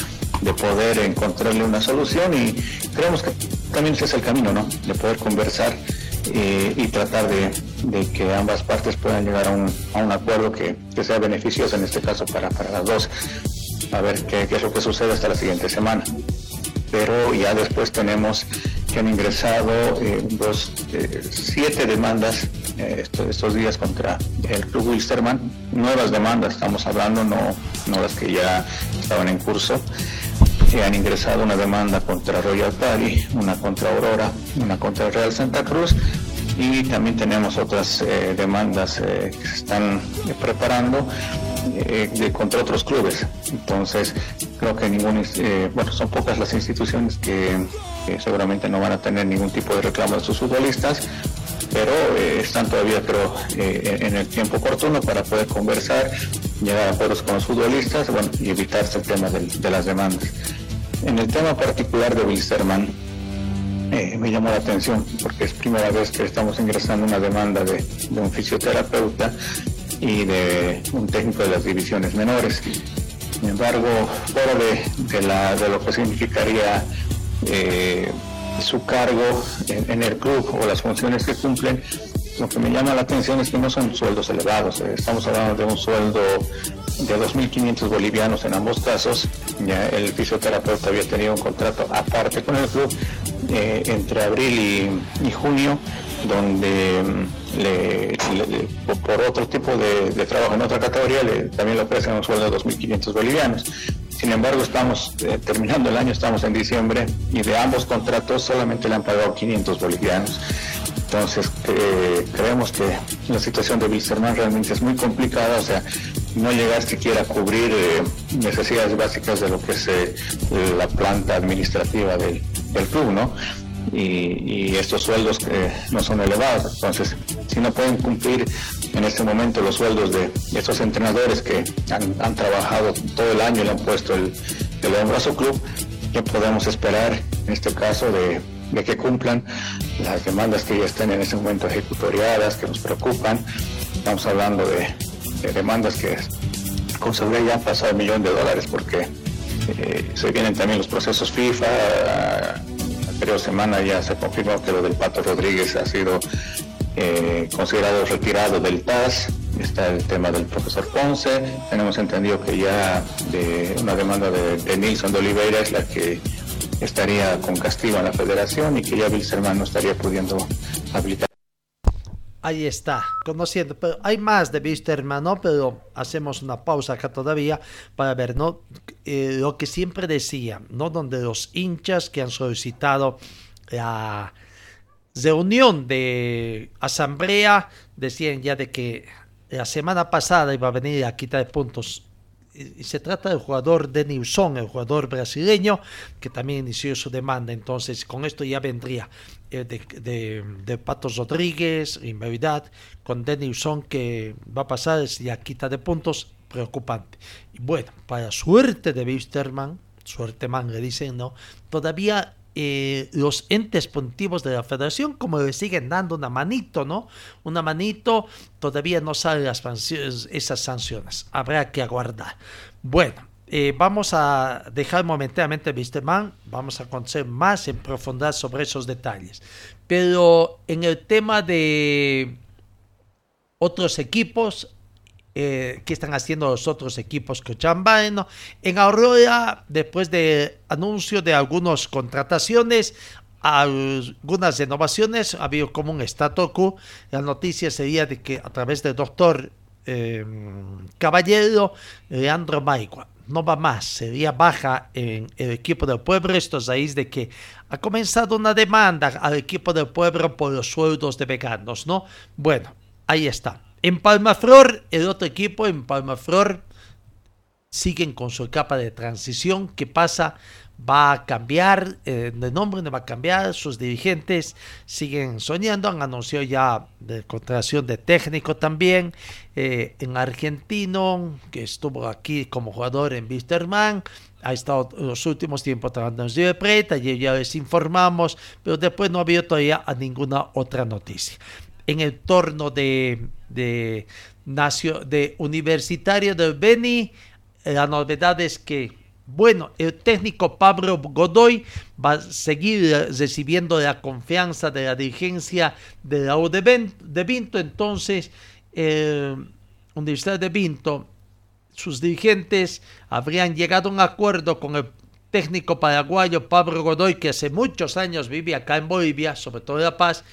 de poder encontrarle una solución y creemos que también ese es el camino, ¿no? De poder conversar eh, y tratar de, que ambas partes puedan llegar a un, acuerdo que, sea beneficioso en este caso para, las dos. A ver qué, es lo que sucede hasta la siguiente semana. Pero ya después tenemos que han ingresado eh, dos, eh, siete demandas estos, días contra el Club Wilstermann, nuevas demandas estamos hablando, no, no las que ya estaban en curso han ingresado una demanda contra Royal Party, una contra Aurora, una contra Real Santa Cruz y también tenemos otras eh, demandas eh, que se están preparando eh, contra otros clubes. Entonces, creo que ningún, bueno, son pocas las instituciones que, seguramente no van a tener ningún tipo de reclamo de sus futbolistas, pero están todavía, creo, en el tiempo oportuno para poder conversar, llegar a acuerdos con los futbolistas y evitarse el tema de las demandas. En el tema particular de Wilstermann, eh, me llamó la atención porque es primera vez que estamos ingresando una demanda de, un fisioterapeuta y de un técnico de las divisiones menores. Sin embargo, fuera de, lo que significaría eh, su cargo en, el club o las funciones que cumplen, lo que me llama la atención es que no son sueldos elevados. Eh, estamos hablando de un sueldo de 2.500 bolivianos en ambos casos. Ya el fisioterapeuta había tenido un contrato aparte con el club eh, entre abril y, junio, donde mm, le, por otro tipo de, trabajo en otra categoría también le ofrecen un sueldo de 2.500 bolivianos. Sin embargo, estamos eh, terminando el año, estamos en diciembre y de ambos contratos solamente le han pagado 500 bolivianos. Entonces, eh, creemos que la situación de Wilstermann realmente es muy complicada, o sea, no llegar siquiera a cubrir eh, necesidades básicas de lo que es la planta administrativa del, club, ¿no? Y, estos sueldos que no son elevados. Entonces, si no pueden cumplir en este momento los sueldos de estos entrenadores que han, trabajado todo el año y le han puesto el, el hombro a su club, ¿qué podemos esperar en este caso de que cumplan las demandas que ya estén en ese momento ejecutoriadas, que nos preocupan. Estamos hablando de, demandas que con seguridad ya han pasado un millón de dólares porque eh, se vienen también los procesos FIFA. Anterior semana ya se confirmó que lo del Pato Rodríguez ha sido eh, considerado retirado del TAS. Está el tema del profesor Ponce. Tenemos entendido que ya de una demanda de, de Nilson de Oliveira es la que estaría con castigo en la federación y que ya Wilstermann no estaría pudiendo habilitar. Ahí está, conociendo, pero hay más de Wilstermann, ¿no? Pero hacemos una pausa acá todavía para ver, ¿no? Eh, lo que siempre decía, ¿no? Donde los hinchas que han solicitado la reunión de asamblea decían ya de que la semana pasada iba a venir a quitar puntos y se trata del jugador Denilson, el jugador brasileño, que también inició su demanda. Entonces, con esto ya vendría eh, de, Patos Rodríguez, en verdad, con Denilson que va a pasar ya quita de puntos, preocupante. Y bueno, para suerte de Wisterman, suerte man le dicen, ¿no? Todavía eh, los entes puntivos de la federación como le siguen dando una manito, ¿no? Una manito, todavía no salen esas sanciones. Habrá que aguardar. Bueno, eh, vamos a dejar momentáneamente Wisterman, vamos a conocer más en profundidad sobre esos detalles. Pero en el tema de otros equipos, eh, qué están haciendo los otros equipos que Cochabamba. En Aurora, después de anuncio de algunas contrataciones, algunas renovaciones, ha habido como un statu quo. La noticia sería de que a través del doctor eh, Caballero, Leandro Maigua no va más, sería baja en el equipo del pueblo. Esto es de que ha comenzado una demanda al equipo del pueblo por los sueldos de veganos, ¿no? Bueno, ahí está. En Palmaflor, el otro equipo, en Palmaflor, siguen con su capa de transición. ¿Qué pasa? Va a cambiar, eh, de nombre no va a cambiar, sus dirigentes siguen soñando, han anunciado ya de contratación de técnico también, eh, en argentino, que estuvo aquí como jugador en Wisterman, ha estado los últimos tiempos trabajando en Plate, ayer ya les informamos, pero después no ha habido todavía ninguna otra noticia en el torno de, de, de Universitario de Beni. La novedad es que, bueno, el técnico Pablo Godoy va a seguir recibiendo la confianza de la dirigencia de la U de, Vinto. Entonces, eh, Universidad de Vinto, sus dirigentes habrían llegado a un acuerdo con el técnico paraguayo Pablo Godoy, que hace muchos años vive acá en Bolivia, sobre todo en La Paz,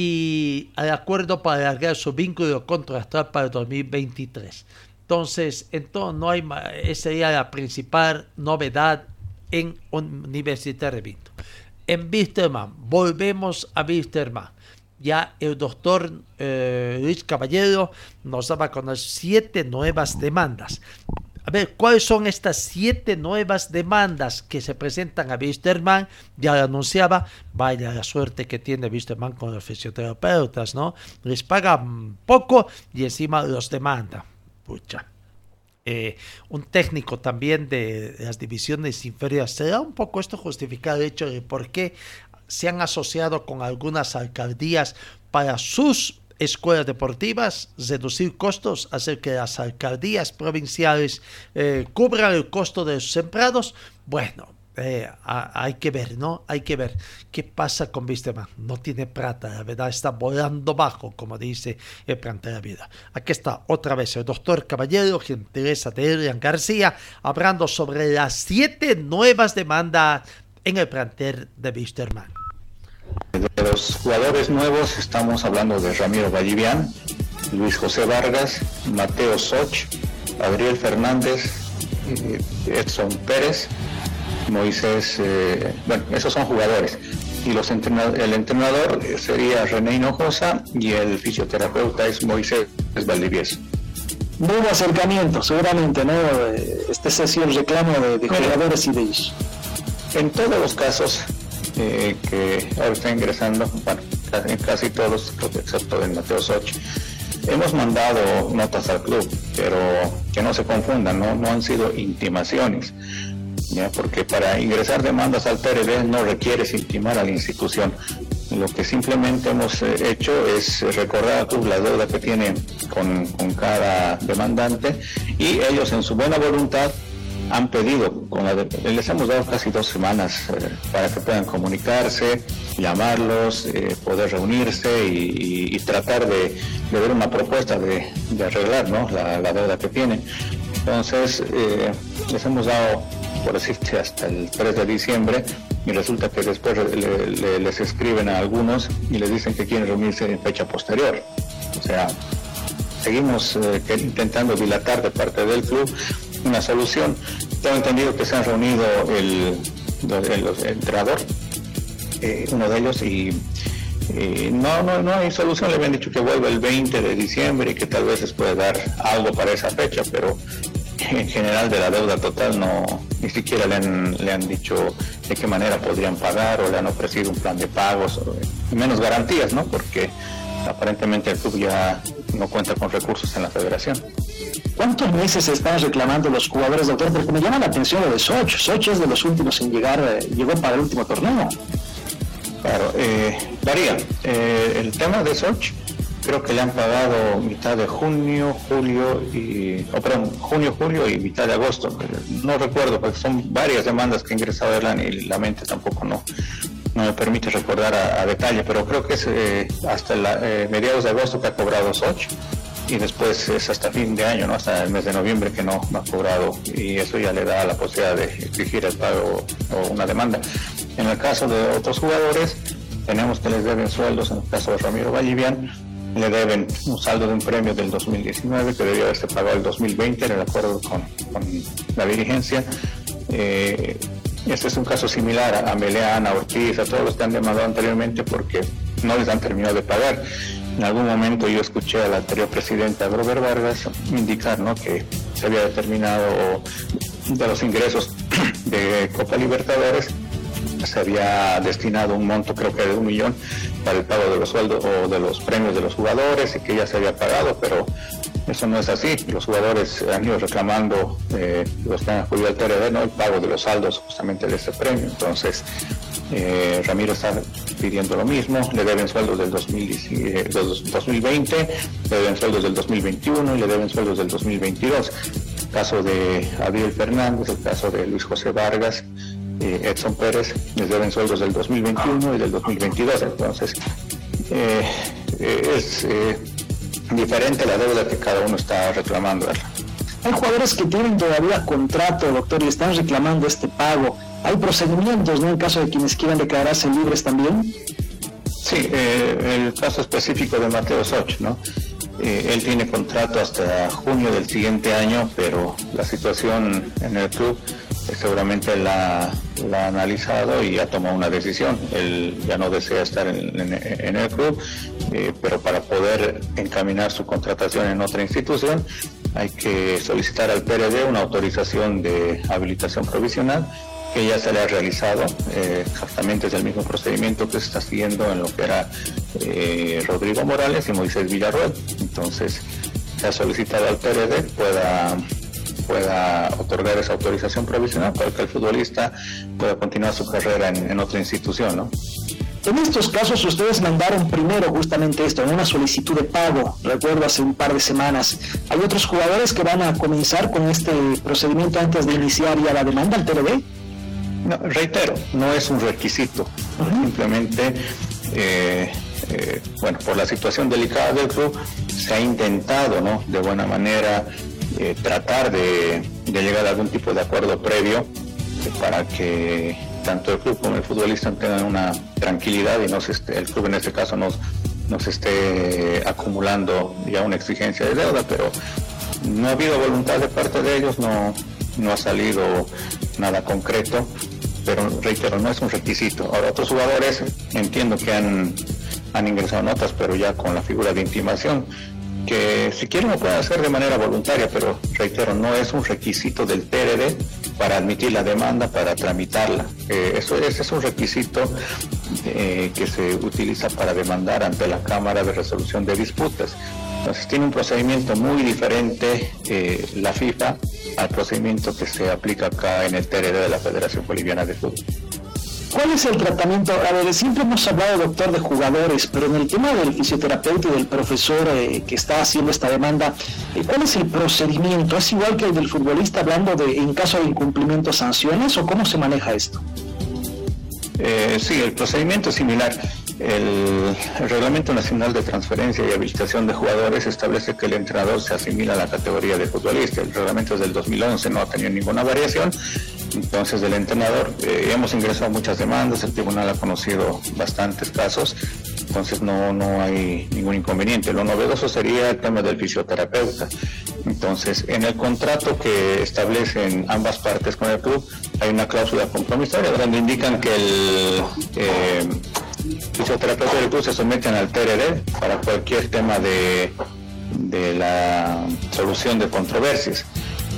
y al acuerdo para alargar su vínculo contractual para el 2023. Entonces, entonces no hay esa sería la principal novedad en Universidad de Vinto. En Wisterman, volvemos a Wisterman. Ya el doctor eh, Luis Caballero nos daba con las siete nuevas demandas. A ver, ¿cuáles son estas siete nuevas demandas que se presentan a Wisterman? Ya lo anunciaba, vaya la suerte que tiene Wisterman con los fisioterapeutas, ¿no? Les pagan poco y encima los demandan. Pucha. Eh, un técnico también de las divisiones inferiores. ¿Será un poco esto justificado el hecho de por qué se han asociado con algunas alcaldías para sus escuelas deportivas, reducir costos, hacer que las alcaldías provinciales eh, cubran el costo de sus empleados. Bueno, eh, hay que ver, ¿no? Hay que ver qué pasa con Wisterman. No tiene plata, la verdad, está volando bajo, como dice el plan de la vida. Aquí está otra vez el doctor Caballero, gentileza de Elian García, hablando sobre las siete nuevas demandas en el plantel de Wisterman. De los jugadores nuevos estamos hablando de Ramiro Vallivian, Luis José Vargas, Mateo Soch, Adriel Fernández, eh, Edson Pérez, Moisés, eh, bueno, esos son jugadores. y los el entrenador sería René Hinojosa y el fisioterapeuta es Moisés Valdivieso. Nuevo acercamiento, seguramente, ¿no? Este es así el reclamo de, jugadores y de ellos. En todos los casos eh, que ahora está ingresando, bueno, en casi todos, excepto en Mateo Sochi, hemos mandado notas al club, pero que no se confundan, no, no han sido intimaciones porque para ingresar demandas al PRD no requieres intimar a la institución. Lo que simplemente hemos eh, hecho es recordar a la deuda que tiene con, cada demandante y ellos en su buena voluntad han pedido, les hemos dado casi dos semanas eh, para que puedan comunicarse, llamarlos, eh, poder reunirse y, tratar de, ver una propuesta de, arreglar la, la, deuda que tienen. Entonces, les hemos dado por decirte, hasta el 3 de diciembre y resulta que después les escriben a algunos y les dicen que quieren reunirse en fecha posterior. O sea, seguimos eh, intentando dilatar de parte del club una solución. Tengo entendido que se han reunido el, entrenador, eh, uno de ellos, y no, no, no hay solución. Le habían dicho que vuelve el 20 de diciembre y que tal vez les puede dar algo para esa fecha, pero en general de la deuda total no ni siquiera le han, le han dicho de qué manera podrían pagar o le han ofrecido un plan de pagos y menos garantías, ¿no? Porque aparentemente el club ya no cuenta con recursos en la federación. ¿Cuántos meses están reclamando los jugadores, doctor? Porque me llama la atención lo de Soch. Soch es de los últimos en llegar, eh, llegó para el último torneo. Claro, eh, varía. Eh, el tema de Soch creo que le han pagado mitad de junio, julio y, o perdón, junio, julio y mitad de agosto. No recuerdo, porque son varias demandas que ha ingresado Erlan y la mente tampoco no, no me permite recordar a, detalle, pero creo que es hasta mediados de agosto que ha cobrado Soch y después es hasta fin de año, ¿no? hasta el mes de noviembre que no, no ha cobrado y eso ya le da la posibilidad de exigir el pago o una demanda. En el caso de otros jugadores, tenemos que les deben sueldos, en el caso de Ramiro Vallivian, le deben un saldo de un premio del 2019 que debió haberse pagado el 2020 en el acuerdo con, la dirigencia. Eh, este es un caso similar a, a Ana Ortiz, a todos los que han demandado anteriormente porque no les han terminado de pagar. En algún momento yo escuché al anterior presidente, Robert Vargas, indicar ¿no? que se había determinado de los ingresos de Copa Libertadores se había destinado un monto creo que de un millón para el pago de los sueldos o de los premios de los jugadores y que ya se había pagado, pero eso no es así. Los jugadores han ido reclamando, eh, los que han acudido ¿no? el pago de los saldos justamente de ese premio. Entonces, eh, Ramiro está pidiendo lo mismo, le deben sueldos del 2020, eh, le deben sueldos del 2021 y le deben sueldos del 2022. El caso de Abiel Fernández, el caso de Luis José Vargas, Edson Pérez les deben sueldos del 2021 y del 2022. Entonces, eh, eh, es eh, diferente la deuda que cada uno está reclamando. Hay jugadores que tienen todavía contrato, doctor, y están reclamando este pago. ¿Hay procedimientos, ¿no? En caso de quienes quieran declararse libres también. Sí, el caso específico de Mateo Soch, ¿no? él tiene contrato hasta junio del siguiente año, pero la situación en el club seguramente la, ha analizado y ha tomado una decisión. Él ya no desea estar en, el club, eh, pero para poder encaminar su contratación en otra institución hay que solicitar al PRD una autorización de habilitación provisional que ya se le ha realizado, eh, exactamente es el mismo procedimiento que se está siguiendo en lo que era eh, Rodrigo Morales y Moisés Villarroel. Entonces, se ha solicitado al PRD pueda pueda otorgar esa autorización provisional para que el futbolista pueda continuar su carrera en, otra institución, ¿no? En estos casos ustedes mandaron primero justamente esto, en una solicitud de pago, recuerdo hace un par de semanas. ¿Hay otros jugadores que van a comenzar con este procedimiento antes de iniciar ya la demanda al TLB? No, reitero, no es un requisito, simplemente, eh, eh, bueno, por la situación delicada del club, se ha intentado, ¿no? De buena manera eh, tratar de, llegar a algún tipo de acuerdo previo para que tanto el club como el futbolista tengan una tranquilidad y no se esté, el club en este caso no, no se esté acumulando ya una exigencia de deuda, pero no ha habido voluntad de parte de ellos, no, no ha salido nada concreto pero reitero, no es un requisito. Ahora, otros jugadores entiendo que han, han ingresado notas, pero ya con la figura de intimación, que si quieren lo pueden hacer de manera voluntaria, pero reitero, no es un requisito del TRD para admitir la demanda, para tramitarla. Eh, eso es un requisito eh, que se utiliza para demandar ante la Cámara de Resolución de Disputas. Entonces tiene un procedimiento muy diferente eh, la FIFA al procedimiento que se aplica acá en el TRD de la Federación Boliviana de Fútbol. ¿Cuál es el tratamiento? A ver, siempre hemos hablado, doctor, de jugadores, pero en el tema del fisioterapeuta y del profesor eh, que está haciendo esta demanda, eh, ¿cuál es el procedimiento? ¿Es igual que el del futbolista hablando de en caso de incumplimiento sanciones o cómo se maneja esto? Eh, sí, el procedimiento es similar. El, Reglamento Nacional de Transferencia y Habilitación de Jugadores establece que el entrenador se asimila a la categoría de futbolista. El reglamento es del 2011, no ha tenido ninguna variación. Entonces, del entrenador, eh, hemos ingresado muchas demandas, el tribunal ha conocido bastantes casos, entonces no, no hay ningún inconveniente. Lo novedoso sería el tema del fisioterapeuta. Entonces, en el contrato que establecen ambas partes con el club, hay una cláusula compromisoria donde indican que el eh, fisioterapeuta del club se someten al TRD para cualquier tema de, de la solución de controversias.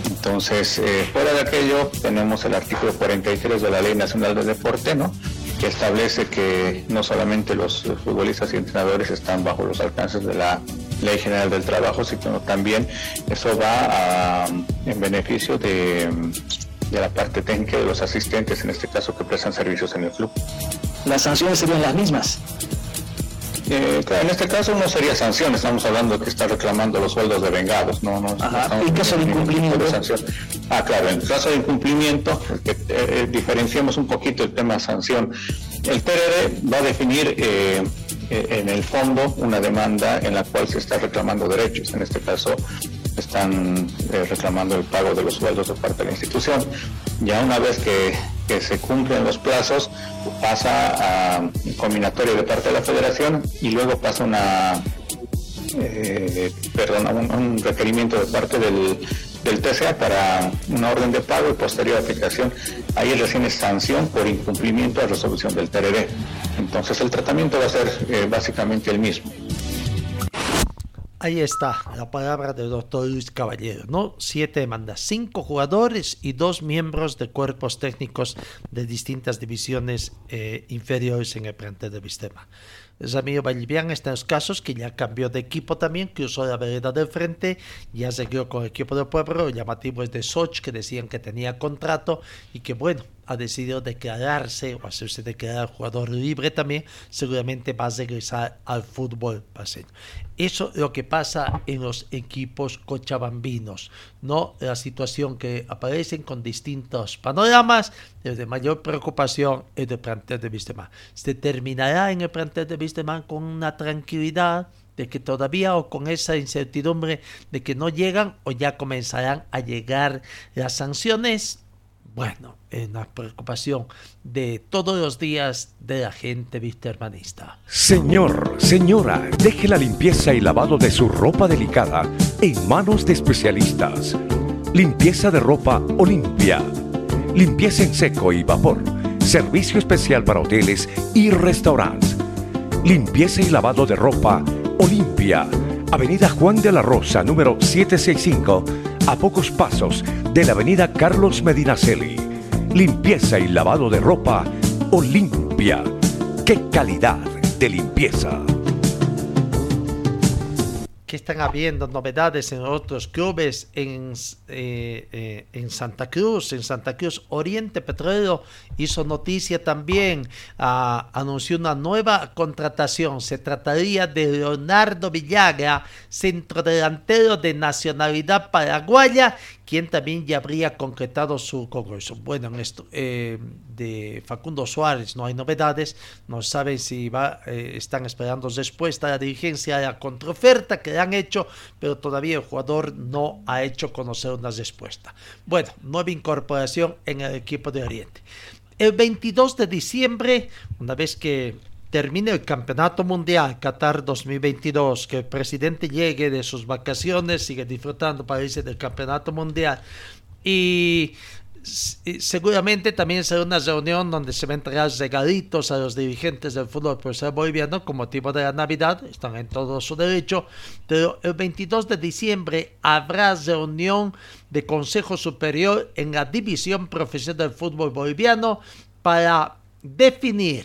Entonces, eh, fuera de aquello, tenemos el artículo 43 de la Ley Nacional de Deporte, ¿no? que establece que no solamente los futbolistas y entrenadores están bajo los alcances de la Ley General del Trabajo, sino también eso va en beneficio de, de la parte técnica de los asistentes, en este caso que prestan servicios en el club. Las sanciones serían las mismas. Eh, en este caso no sería sanción, estamos hablando de que está reclamando los sueldos de vengados, no, no, ¿En caso de incumplimiento? Ah, claro, en caso de incumplimiento, que, eh, diferenciamos un poquito el tema sanción. El TRD va a definir eh, en el fondo una demanda en la cual se está reclamando derechos, en este caso están reclamando el pago de los sueldos de parte de la institución. Ya una vez que se cumplen los plazos pasa a combinatorio de parte de la federación y luego pasa una eh, perdón, un, requerimiento de parte del, del TCA para una orden de pago y posterior aplicación. Ahí recién sanción por incumplimiento a resolución del TRD. Entonces el tratamiento va a ser eh, básicamente el mismo. Ahí está la palabra del doctor Luis Caballero, ¿no? Siete demandas, cinco jugadores y dos miembros de cuerpos técnicos de distintas divisiones eh, inferiores en el plantel de Vistema. Ramiro Vallivian está en los casos que ya cambió de equipo también, que usó la vereda del frente, ya siguió con el equipo del pueblo, el llamativo es de Soch, que decían que tenía contrato y que bueno, ha decidido declararse o hacerse declarar jugador libre también, seguramente va a regresar al fútbol paseño. Eso es lo que pasa en los equipos cochabambinos, ¿no? La situación que aparecen con distintos panoramas, de mayor preocupación es el plantel de Vistemán. Se terminará en el plantel de Vistemán con una tranquilidad de que todavía o con esa incertidumbre de que no llegan o ya comenzarán a llegar las sanciones bueno, en la preocupación de todos los días de la gente vistermanista. Señor, señora, deje la limpieza y lavado de su ropa delicada en manos de especialistas. Limpieza de ropa Olimpia. Limpieza en seco y vapor. Servicio especial para hoteles y restaurantes. Limpieza y lavado de ropa Olimpia. Avenida Juan de la Rosa, número 765 a pocos pasos de la avenida Carlos Medinaceli. Limpieza y lavado de ropa Olimpia. ¡Qué calidad de limpieza! Que están habiendo novedades en otros clubes en, eh, eh, en Santa Cruz. En Santa Cruz, Oriente Petrolero hizo noticia también, ah, anunció una nueva contratación. Se trataría de Leonardo Villagra, centrodelantero de nacionalidad paraguaya, quien también ya habría concretado su congreso. Bueno, en esto eh, de Facundo Suárez no hay novedades, no saben si va, están esperando respuesta a la dirigencia a la contraoferta que han hecho, pero todavía el jugador no ha hecho conocer una respuesta. Bueno, nueva incorporación en el equipo de Oriente. El 22 de diciembre, una vez que termine el Campeonato Mundial Qatar 2022, que el presidente llegue de sus vacaciones, sigue disfrutando, parece, del Campeonato Mundial y seguramente también será una reunión donde se van a entregar regalitos a los dirigentes del fútbol profesional boliviano con motivo de la Navidad, están en todo su derecho, pero el 22 de diciembre habrá reunión de Consejo Superior en la División Profesional del Fútbol Boliviano para definir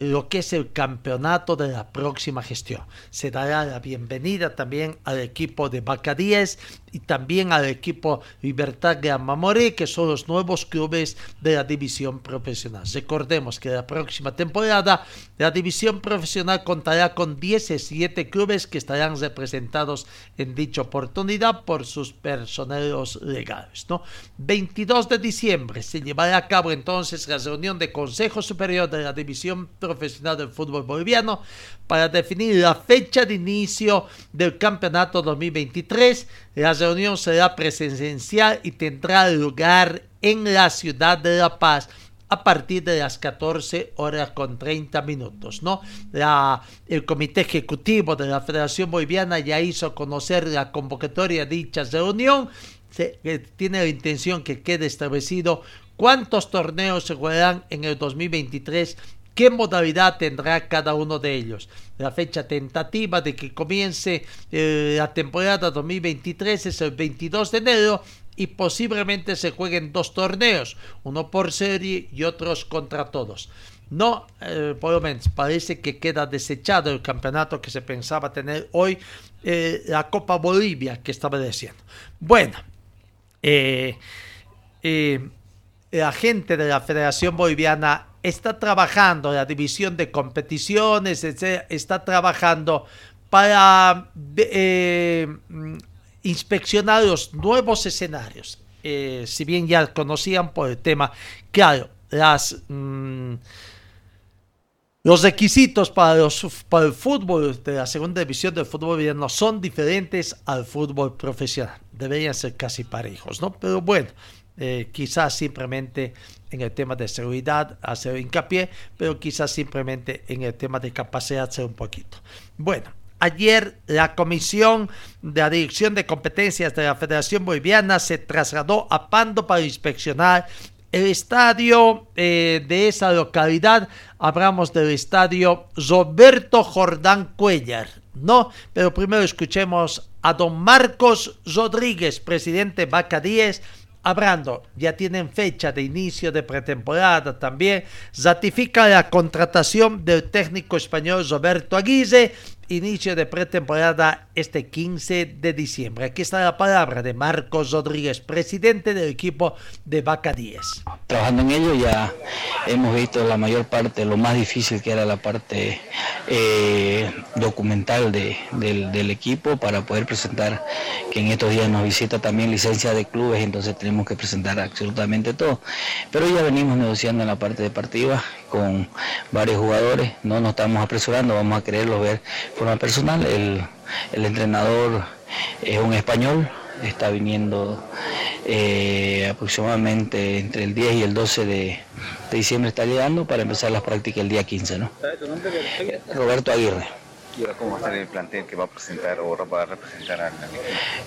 lo que es el campeonato de la próxima gestión. Se dará la bienvenida también al equipo de Bacadíes y también al equipo Libertad de Amamoré, que son los nuevos clubes de la división profesional. Recordemos que la próxima temporada la división profesional contará con 17 clubes que estarán representados en dicha oportunidad por sus personeros legales. ¿no? 22 de diciembre se llevará a cabo entonces la reunión de Consejo Superior de la División Profesional del Fútbol Boliviano para definir la fecha de inicio del campeonato 2023. La reunión será presencial y tendrá lugar en la ciudad de La Paz a partir de las 14 horas con 30 minutos. ¿no? La, el Comité Ejecutivo de la Federación Boliviana ya hizo conocer la convocatoria de dicha reunión. Se, tiene la intención que quede establecido cuántos torneos se jugarán en el 2023 qué modalidad tendrá cada uno de ellos. La fecha tentativa de que comience eh, la temporada 2023 es el 22 de enero y posiblemente se jueguen dos torneos, uno por serie y otros contra todos. No, eh, por lo menos parece que queda desechado el campeonato que se pensaba tener hoy, eh, la Copa Bolivia que estaba diciendo. Bueno, la gente de la Federación Boliviana está trabajando, la división de competiciones, está trabajando para eh, inspeccionar los nuevos escenarios. Eh, si bien ya conocían por el tema, claro, las, mm, los requisitos para el fútbol de la segunda división del fútbol no son diferentes al fútbol profesional. Deberían ser casi parejos, ¿no? Pero bueno, eh, quizás simplemente en el tema de seguridad hacer hincapié, pero quizás simplemente en el tema de capacidad hacer un poquito. Bueno, ayer la Comisión de la Dirección de Competencias de la Federación Boliviana se trasladó a Pando para inspeccionar el estadio eh, de esa localidad. Hablamos del estadio Roberto Jordán Cuellar, ¿no? Pero primero escuchemos a don Marcos Rodríguez, presidente Vaca 10 hablando, ya tienen fecha de inicio de pretemporada también, ratifica la contratación del técnico español Roberto Aguise inicio de pretemporada este 15 de diciembre. Aquí está la palabra de Marcos Rodríguez, presidente del equipo de Vaca 10. Trabajando en ello ya hemos visto la mayor parte, lo más difícil que era la parte eh, documental del, equipo para poder presentar, que en estos días nos visita también licencia de clubes, entonces tenemos que presentar absolutamente todo. Pero ya venimos negociando en la parte deportiva con varios jugadores, no nos estamos apresurando, vamos a quererlo ver forma personal. El, entrenador es un español, está viniendo eh, aproximadamente entre el 10 y el 12 de, diciembre está llegando para empezar las prácticas el día 15, ¿no? Roberto Aguirre. ¿Y ahora cómo va a estar el plantel que va a presentar o va a representar al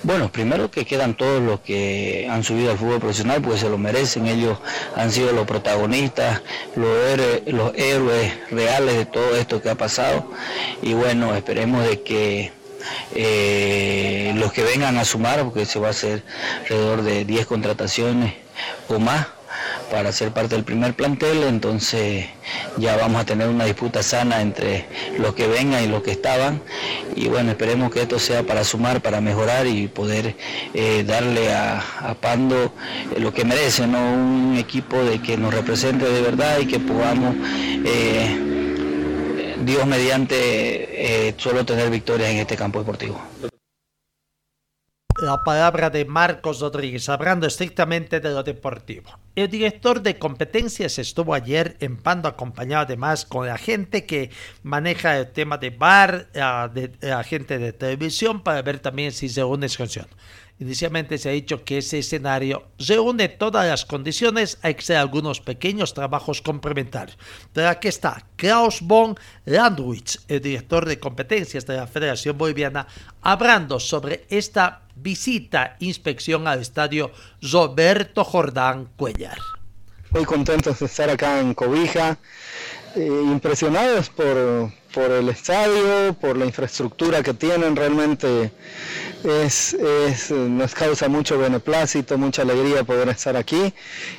Bueno, primero que quedan todos los que han subido al fútbol profesional, porque se lo merecen, ellos han sido los protagonistas, los héroes, los héroes reales de todo esto que ha pasado. Y bueno, esperemos de que eh, los que vengan a sumar, porque se va a hacer alrededor de 10 contrataciones o más, para ser parte del primer plantel, entonces ya vamos a tener una disputa sana entre los que vengan y los que estaban y bueno, esperemos que esto sea para sumar, para mejorar y poder eh, darle a, Pando eh, lo que merece, ¿no? un equipo de que nos represente de verdad y que podamos... Eh, Dios mediante solo tener victorias en este campo deportivo la palabra de Marcos Rodríguez, hablando estrictamente de lo deportivo. El director de competencias estuvo ayer en Pando acompañado además con la gente que maneja el tema de bar, de, la gente de televisión, para ver también si se une función. Inicialmente se ha dicho que ese escenario reúne todas las condiciones, hay que hacer algunos pequeños trabajos complementarios. Pero aquí está Klaus von Landwitz, el director de competencias de la Federación Boliviana, hablando sobre esta visita, inspección al estadio Roberto Jordán Cuellar. Muy contentos de estar acá en Cobija, eh, impresionados por, por el estadio, por la infraestructura que tienen, realmente es, nos causa mucho beneplácito, mucha alegría poder estar aquí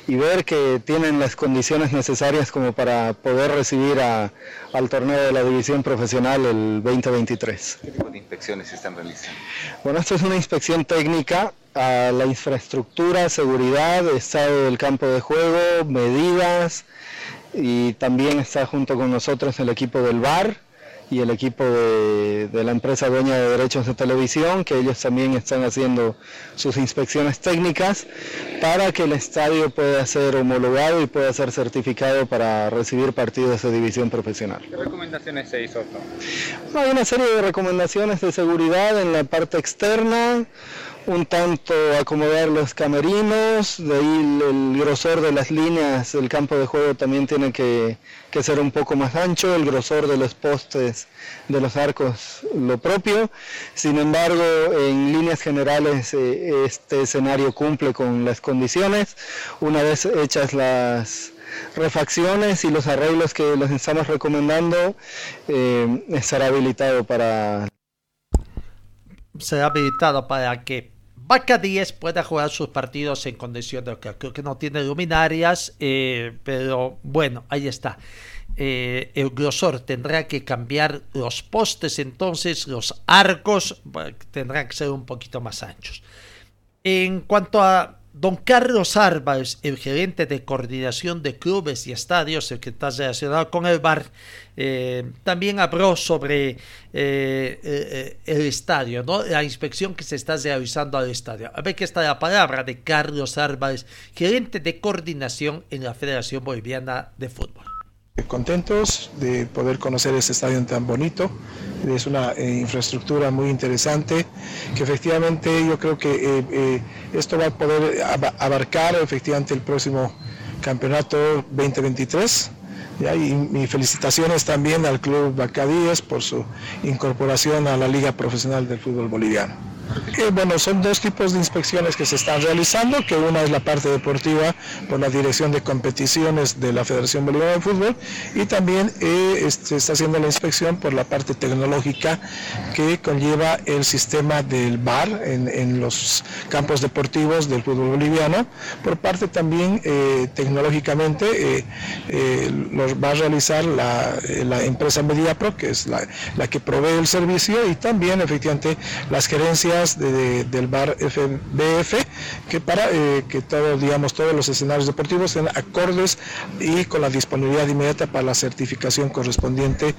y ver que tienen las condiciones necesarias como para poder recibir al torneo de la división profesional el 2023. ¿Qué tipo de inspecciones se están realizando? Bueno, esto es una inspección técnica a la infraestructura, seguridad, estado del campo de juego, medidas y también está junto con nosotros el equipo del VAR y el equipo de, la empresa dueña de derechos de televisión, que ellos también están haciendo sus inspecciones técnicas para que el estadio pueda ser homologado y pueda ser certificado para recibir partidos de división profesional. ¿Qué recomendaciones se hizo? Hay una serie de recomendaciones de seguridad en la parte externa, un tanto acomodar los camerinos, de ahí el, grosor de las líneas del campo de juego también tiene que, ser un poco más ancho, el grosor de los postes de los arcos lo propio. Sin embargo, en líneas generales eh, este escenario cumple con las condiciones. Una vez hechas las refacciones y los arreglos que les estamos recomendando, eh, estará habilitado para será habilitado para que Vaca 10 pueda jugar sus partidos en condiciones creo que no tiene luminarias, eh, pero bueno, ahí está. Eh, el grosor tendrá que cambiar los postes, entonces los arcos tendrán que ser un poquito más anchos. En cuanto a Don Carlos Álvarez, el gerente de coordinación de clubes y estadios, el que está relacionado con el bar, eh, también habló sobre eh, eh, el estadio, ¿no? la inspección que se está realizando al estadio. A ver qué está la palabra de Carlos Álvarez, gerente de coordinación en la Federación Boliviana de Fútbol contentos de poder conocer este estadio tan bonito. Es una eh, infraestructura muy interesante que efectivamente yo creo que eh, eh, esto va a poder abarcar efectivamente el próximo campeonato 2023. Y mis felicitaciones también al Club Bacadíes por su incorporación a la Liga Profesional del Fútbol Boliviano. Eh, bueno, son dos tipos de inspecciones que se están realizando, que una es la parte deportiva por la Dirección de Competiciones de la Federación Boliviana de Fútbol y también eh, este, está haciendo la inspección por la parte tecnológica que conlleva el sistema del VAR en, los campos deportivos del fútbol boliviano. Por parte también eh, tecnológicamente los va a realizar la, empresa Mediapro, que es la, la que provee el servicio y también efectivamente las gerencias del bar FBF, que para eh, que todo, digamos, todos los escenarios deportivos estén acordes y con la disponibilidad inmediata para la certificación correspondiente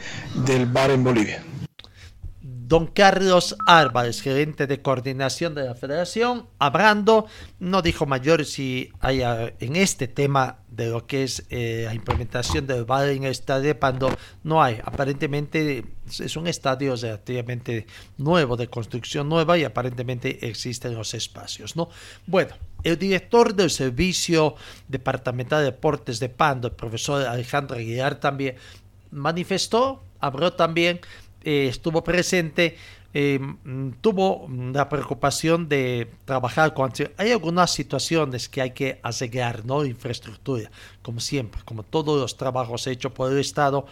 del bar en Bolivia. Don Carlos Álvarez, gerente de coordinación de la federación, hablando, no dijo mayor si hay en este tema de lo que es eh, la implementación del VAR en el estadio de Pando, no hay. Aparentemente es un estadio relativamente nuevo, de construcción nueva y aparentemente existen los espacios, ¿no? Bueno, el director del Servicio Departamental de Deportes de Pando, el profesor Alejandro Aguilar, también manifestó, habló también eh, estuvo presente, eh, tuvo la preocupación de trabajar con... Hay algunas situaciones que hay que asegurar, ¿no? Infraestructura, como siempre, como todos los trabajos hechos por el Estado,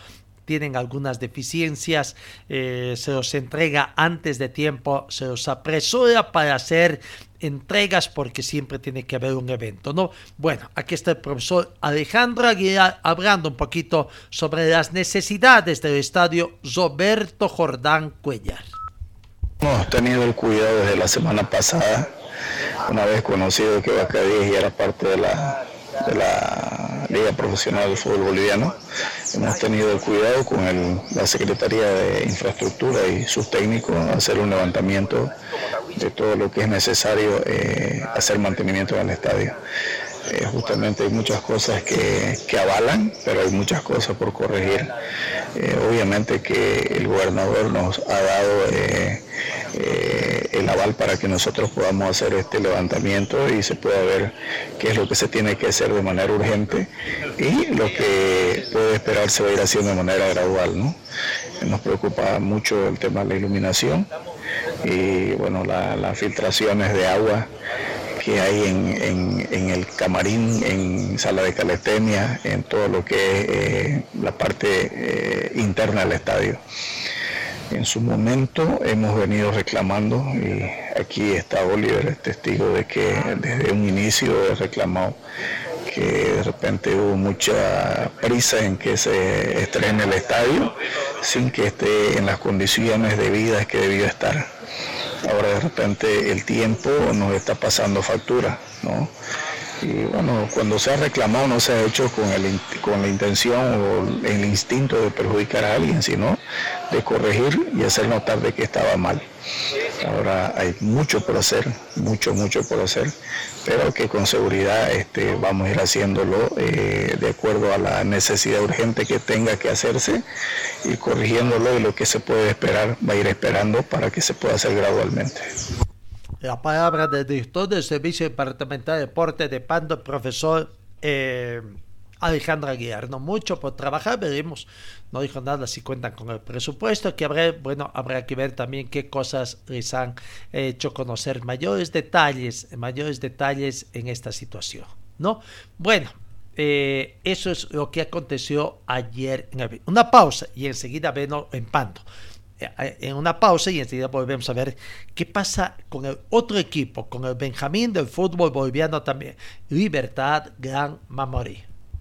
tienen algunas deficiencias, eh, se los entrega antes de tiempo, se los apresura para hacer entregas porque siempre tiene que haber un evento, ¿no? Bueno, aquí está el profesor Alejandro Aguilar hablando un poquito sobre las necesidades del estadio Roberto Jordán Cuellar. Hemos tenido el cuidado desde la semana pasada, una vez conocido que Bacadí era parte de la de la Liga Profesional del Fútbol Boliviano. Hemos tenido el cuidado con la Secretaría de Infraestructura y sus técnicos hacer un levantamiento de todo lo que es necesario eh, hacer mantenimiento en el estadio. Eh, justamente hay muchas cosas que, avalan, pero hay muchas cosas por corregir. Eh, obviamente que el gobernador nos ha dado el aval para que nosotros podamos hacer este levantamiento y se pueda ver qué es lo que se tiene que hacer de manera urgente y lo que puede esperarse va a ir haciendo de manera gradual. ¿no? nos preocupa mucho el tema de la iluminación y bueno, las filtraciones de agua que hay en, el camarín, en sala de calistenia, en todo lo que es eh, la parte eh, interna del estadio. En su momento hemos venido reclamando, y aquí está Oliver, testigo de que desde un inicio he reclamado que de repente hubo mucha prisa en que se estrene el estadio sin que esté en las condiciones debidas que debió estar. Ahora de repente el tiempo nos está pasando factura, ¿no? Y bueno, cuando se ha reclamado no se ha hecho con, el, con la intención o el instinto de perjudicar a alguien, sino de corregir y hacer notar de que estaba mal. Ahora hay mucho por hacer, mucho, mucho por hacer, pero que con seguridad este, vamos a ir haciéndolo eh, de acuerdo a la necesidad urgente que tenga que hacerse y corrigiéndolo y lo que se puede esperar va a ir esperando para que se pueda hacer gradualmente. La palabra del director del Servicio Departamental de Deporte de Pando, profesor eh, Alejandra. No mucho por trabajar, veremos. No dijo nada si cuentan con el presupuesto, que habrá, bueno, habrá que ver también qué cosas les han hecho conocer mayores detalles, mayores detalles en esta situación, ¿no? Bueno, eh, eso es lo que aconteció ayer en el, Una pausa y enseguida veno en Pando. Eh, en una pausa y enseguida volvemos a ver qué pasa con el otro equipo, con el Benjamín del fútbol boliviano también, Libertad Gran Mamorí.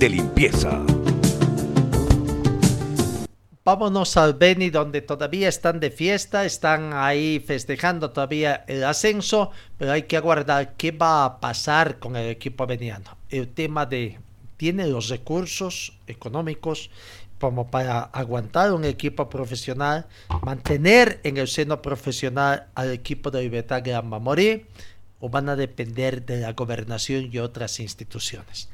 de limpieza! Vámonos al Beni donde todavía están de fiesta, están ahí festejando todavía el ascenso, pero hay que aguardar qué va a pasar con el equipo veniano. El tema de tiene los recursos económicos como para aguantar un equipo profesional, mantener en el seno profesional al equipo de Libertad Gran Mamorí, o van a depender de la gobernación y otras instituciones.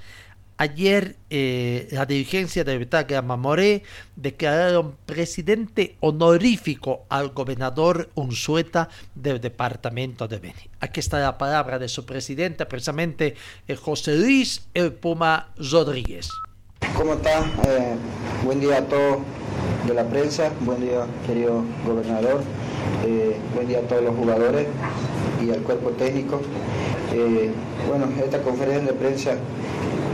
Ayer eh, la dirigencia de Gran Mamoré declararon presidente honorífico al gobernador Unzueta del departamento de Beni. Aquí está la palabra de su presidente, precisamente eh, José Luis El Puma Rodríguez. ¿Cómo está? Eh, buen día a todos de la prensa, buen día querido gobernador, eh, buen día a todos los jugadores y al cuerpo técnico. Bueno, esta conferencia de prensa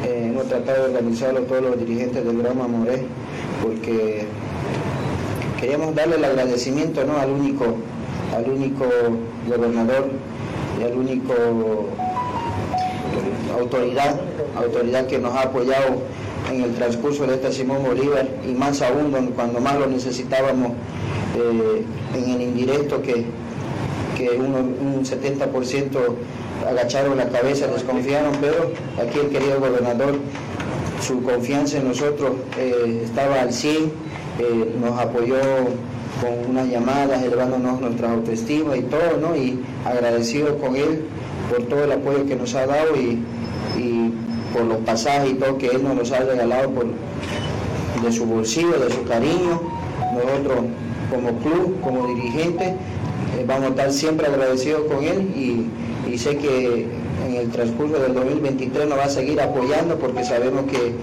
hemos tratado de organizarlo todos los dirigentes del Gran Moré porque queríamos darle el agradecimiento ¿no? al único al único gobernador y al único autoridad, autoridad que nos ha apoyado en el transcurso de este Simón Bolívar y más aún cuando más lo necesitábamos eh, en el indirecto que, que un 70% agacharon la cabeza, desconfiaron, pero aquí el querido gobernador, su confianza en nosotros eh, estaba al 100, eh, nos apoyó con unas llamadas, elevándonos nuestra autoestima y todo, ¿no? Y agradecido con él por todo el apoyo que nos ha dado y por los pasajes y todo que Él nos ha regalado por, de su bolsillo, de su cariño. Nosotros como club, como dirigente, eh, vamos a estar siempre agradecidos con Él y, sé que en el transcurso del 2023 nos va a seguir apoyando porque sabemos que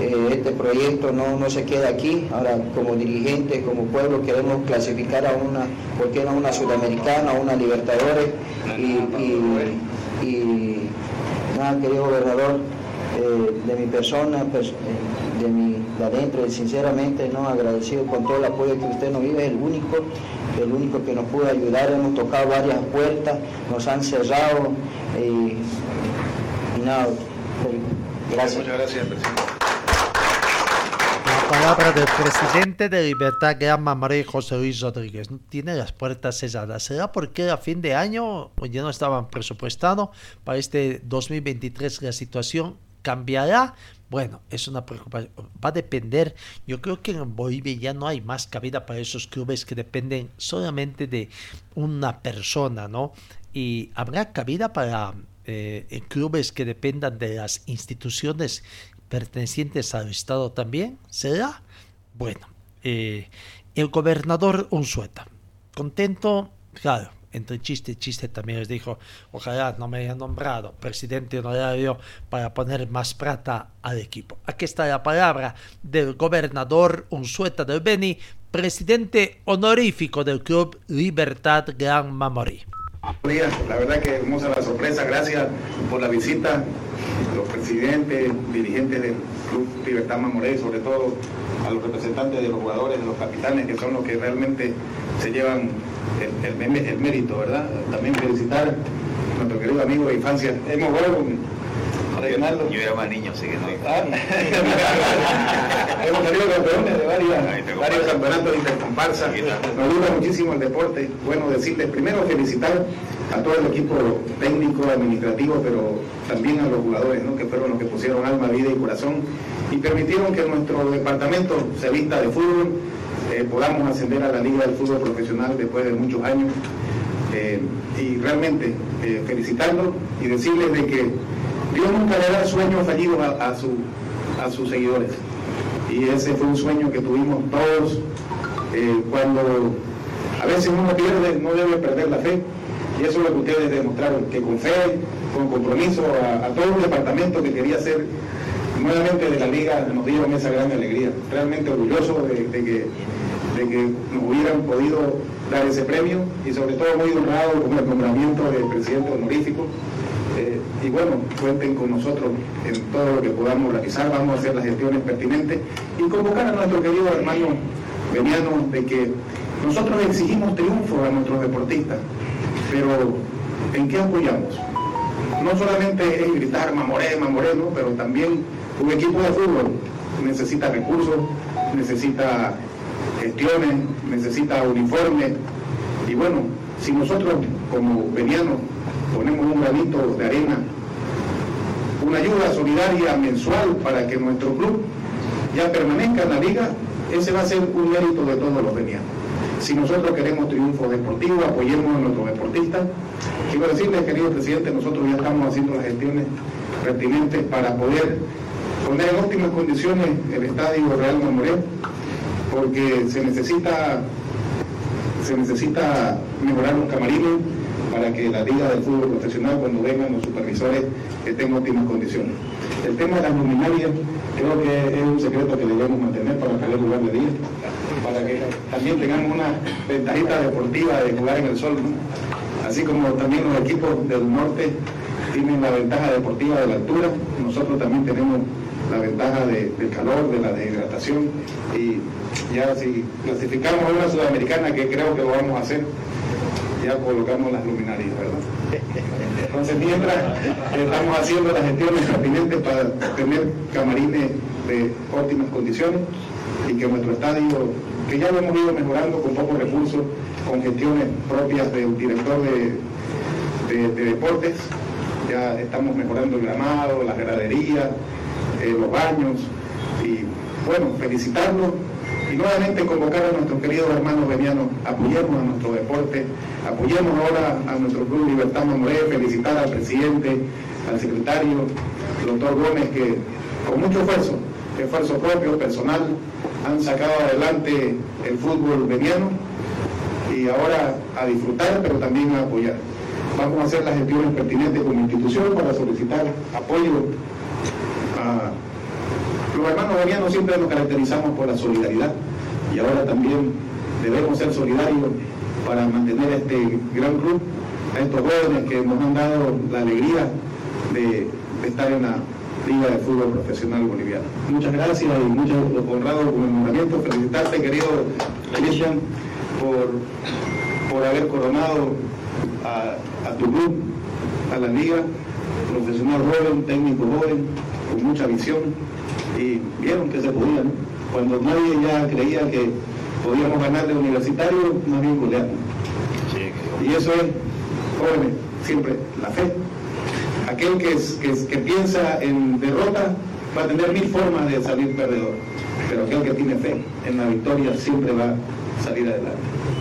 eh, este proyecto no, no, se queda aquí. Ahora, como dirigente, como pueblo, queremos clasificar a una, ¿por qué no una sudamericana, una Libertadores? Y, y nada, querido gobernador, eh, de mi persona, eh, de mi de adentro, sinceramente no agradecido con todo el apoyo que usted nos vive, es el único, el único que nos pudo ayudar, hemos tocado varias puertas, nos han cerrado y, nada, gracias. Muchas gracias, presidente. La palabra del presidente de Libertad Gran María José Luis Rodríguez. Tiene las puertas cerradas. ¿Será porque a fin de año ya no estaban presupuestados para este 2023 la situación cambiará, Bueno, es una preocupación. Va a depender. Yo creo que en Bolivia ya no hay más cabida para esos clubes que dependen solamente de una persona, ¿no? Y habrá cabida para eh, clubes que dependan de las instituciones pertenecientes al Estado también. ¿Será? Bueno, eh, el gobernador Unzueta, contento, claro, entre chiste y chiste también les dijo, ojalá no me hayan nombrado presidente honorario para poner más plata al equipo. Aquí está la palabra del gobernador Unzueta del Beni, presidente honorífico del club Libertad Gran Mamorí. La verdad que hermosa la sorpresa, gracias por la visita, los presidentes, dirigentes del Club Libertad Mamoré, sobre todo a los representantes de los jugadores, de los capitanes, que son los que realmente se llevan el, mérito, ¿verdad? También felicitar a nuestro querido amigo de infancia, Hemos yo era más niño, así que no. Ah. Hemos salido campeones de varias, varios campeonatos de intercomparsa. Nos gusta muchísimo el deporte. Bueno, decirles primero felicitar a todo el equipo técnico, administrativo, pero también a los jugadores, ¿no? que fueron los que pusieron alma, vida y corazón y permitieron que nuestro departamento se vista de fútbol, eh, podamos ascender a la Liga del Fútbol Profesional después de muchos años. Eh, y realmente eh, felicitarlos y decirles de que Dios nunca le da sueños fallidos a, a sus seguidores. Y ese fue un sueño que tuvimos todos eh, cuando a veces uno pierde, no debe perder la fe. Y eso es lo que ustedes demostraron, que con fe, con compromiso a, todo un departamento que quería ser nuevamente de la liga, nos dieron esa gran alegría. Realmente orgulloso de, que, de que nos hubieran podido dar ese premio y sobre todo muy honrado con el nombramiento del presidente honorífico eh, y bueno, cuenten con nosotros en todo lo que podamos realizar, vamos a hacer las gestiones pertinentes y convocar a nuestro querido hermano Veniano de que nosotros exigimos triunfo a nuestros deportistas, pero ¿en qué apoyamos? No solamente es gritar mamoré, mamoré, pero también un equipo de fútbol necesita recursos, necesita gestiones, necesita uniformes. Y bueno, si nosotros como Veniano ponemos un granito de arena, una ayuda solidaria mensual para que nuestro club ya permanezca en la liga, ese va a ser un mérito de todos los venianos. Si nosotros queremos triunfo deportivo, apoyemos a nuestros deportistas. Quiero decirles, querido presidente, nosotros ya estamos haciendo las gestiones pertinentes para poder poner en óptimas condiciones el estadio Real Mamoré, porque se necesita, se necesita mejorar los camarines, para que la liga del fútbol profesional, cuando vengan los supervisores, estén en óptimas condiciones. El tema de las luminarias, creo que es un secreto que debemos mantener para el lugar de día, para que también tengamos una ventajita deportiva de jugar en el sol, así como también los equipos del norte tienen la ventaja deportiva de la altura, nosotros también tenemos la ventaja del calor, de la deshidratación y ya si clasificamos a una sudamericana que creo que lo vamos a hacer, ya colocamos las luminarias, ¿verdad? Entonces, mientras estamos haciendo las gestiones pertinentes para tener camarines de óptimas condiciones y que nuestro estadio, que ya lo hemos ido mejorando con pocos recursos, con gestiones propias del director de, deportes, ya estamos mejorando el gramado, las graderías, eh, los baños, y bueno, felicitarlos y nuevamente convocar a nuestros queridos hermanos venianos, apoyemos a nuestro deporte, apoyemos ahora a nuestro Club Libertad Mamoré, felicitar al presidente, al secretario, doctor Gómez, que con mucho esfuerzo, esfuerzo propio, personal, han sacado adelante el fútbol veniano y ahora a disfrutar, pero también a apoyar. Vamos a hacer las gestiones pertinentes como institución para solicitar apoyo a los hermanos bolivianos siempre nos caracterizamos por la solidaridad y ahora también debemos ser solidarios para mantener este gran club, a estos jóvenes que nos han dado la alegría de, estar en la Liga de Fútbol Profesional Boliviano. Muchas gracias y mucho honrado con el nombramiento. Felicitarte, querido Cristian, por, por haber coronado a, a tu club, a la Liga, profesional joven, técnico joven, con mucha visión y vieron que se podía, Cuando nadie ya creía que podíamos ganarle universitario, más bien goleamos. y eso es, jóvenes, siempre la fe. Aquel que, que, que piensa en derrota va a tener mil formas de salir perdedor, pero aquel que tiene fe en la victoria siempre va a salir adelante.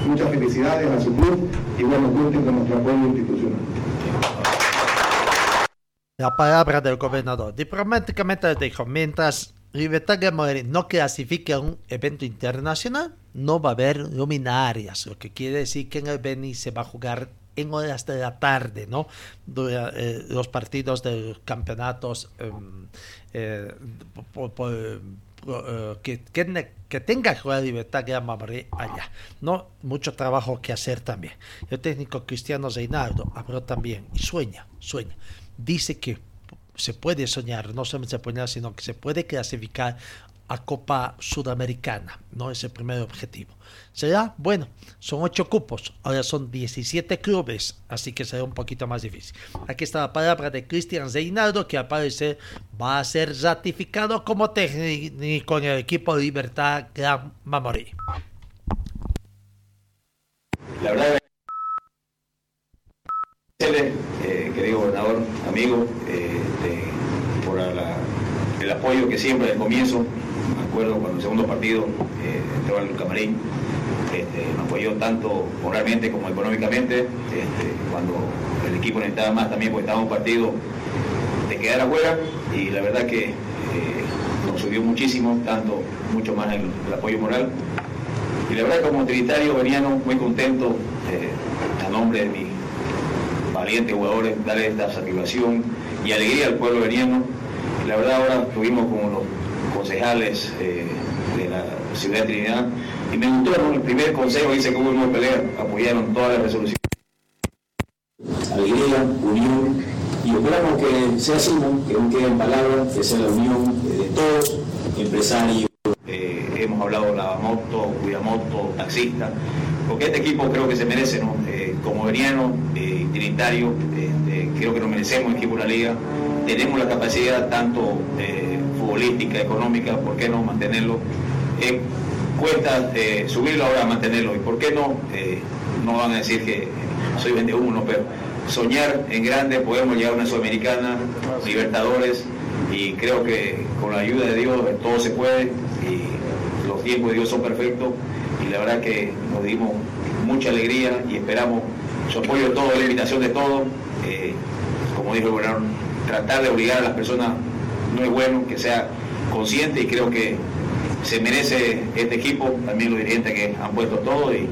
Muchas felicidades a su club y bueno, cuenten con nuestro apoyo institucional. La palabra del gobernador. Diplomáticamente dijo, mientras Libertad Gamboa no clasifique a un evento internacional, no va a haber luminarias, lo que quiere decir que en el Beni se va a jugar en horas de la tarde, ¿no? Eh, los partidos de campeonatos em, eh, eh, que, que, que, tenga la libertad que allá, ¿no? Mucho trabajo que hacer también. El técnico Cristiano Reinaldo habló también y sueña, sueña. Dice que se puede soñar, no solamente se puede, sino que se puede clasificar a Copa Sudamericana, ¿no? Es el primer objetivo. Será, bueno, son ocho cupos, ahora son 17 clubes, así que será un poquito más difícil. Aquí está la palabra de Cristian Reinaldo, que al parecer va a ser ratificado como técnico en el equipo Libertad Gran Mamorí. La verdad, eh, querido gobernador, amigo, eh, por el apoyo que siempre al comienzo, me acuerdo cuando el segundo partido eh, entró al camarín, este, me apoyó tanto moralmente como económicamente, este, cuando el equipo necesitaba más también porque estaba un partido de quedar afuera y la verdad que nos subió muchísimo, tanto, mucho más el, apoyo moral. Y la verdad como trinitario veniano muy contento a nombre de mi valientes jugadores, darle esta satisfacción y alegría al pueblo veniano. La verdad ahora estuvimos con los concejales eh, de la ciudad de Trinidad y me gustó, el primer consejo dice que hubo una pelea, apoyaron todas las resoluciones. Alegría, unión y esperamos que sea así, que no queden palabras, que sea la unión de todos, empresarios. Eh, hemos hablado de la moto, cuidamoto, taxista, porque este equipo creo que se merece, ¿no? Eh, como veniano, eh, trinitario, este, creo que nos merecemos el equipo de la liga. Tenemos la capacidad tanto eh, futbolística, económica, ¿por qué no mantenerlo? cuesta subirlo ahora, mantenerlo, y ¿por qué no? no van a decir que soy 21, pero soñar en grande, podemos llegar a una Sudamericana, Libertadores, y creo que con la ayuda de Dios todo se puede, y los tiempos de Dios son perfectos y la verdad que nos dimos mucha alegría y esperamos su apoyo de todo, la invitación de todos. Eh, como dijo el gobernador, tratar de obligar a las personas no es bueno, que sea consciente y creo que se merece este equipo, también los dirigentes que han puesto todo y,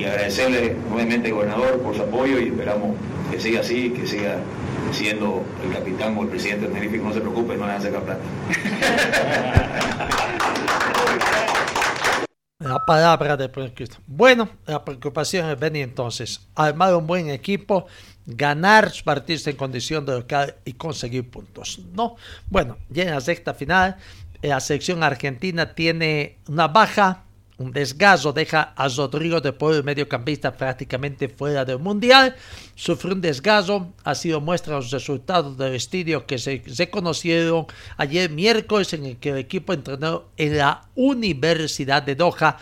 agradecerle nuevamente al gobernador por su apoyo y esperamos que siga así, que siga siendo el capitán o el presidente del Tenerife, no se preocupe, no le van a sacar plata. La palabra de Cristo. Bueno, la preocupación es venir entonces, armar un buen equipo, ganar partidos en condición de local y conseguir puntos. No, bueno, ya en la sexta final, la selección argentina tiene una baja un desgazo deja a Rodrigo de Paul, mediocampista, prácticamente fuera del Mundial. Sufrió un desgazo, ha sido muestra los resultados del estudio que se, conocieron ayer miércoles en el que el equipo entrenó en la Universidad de Doha,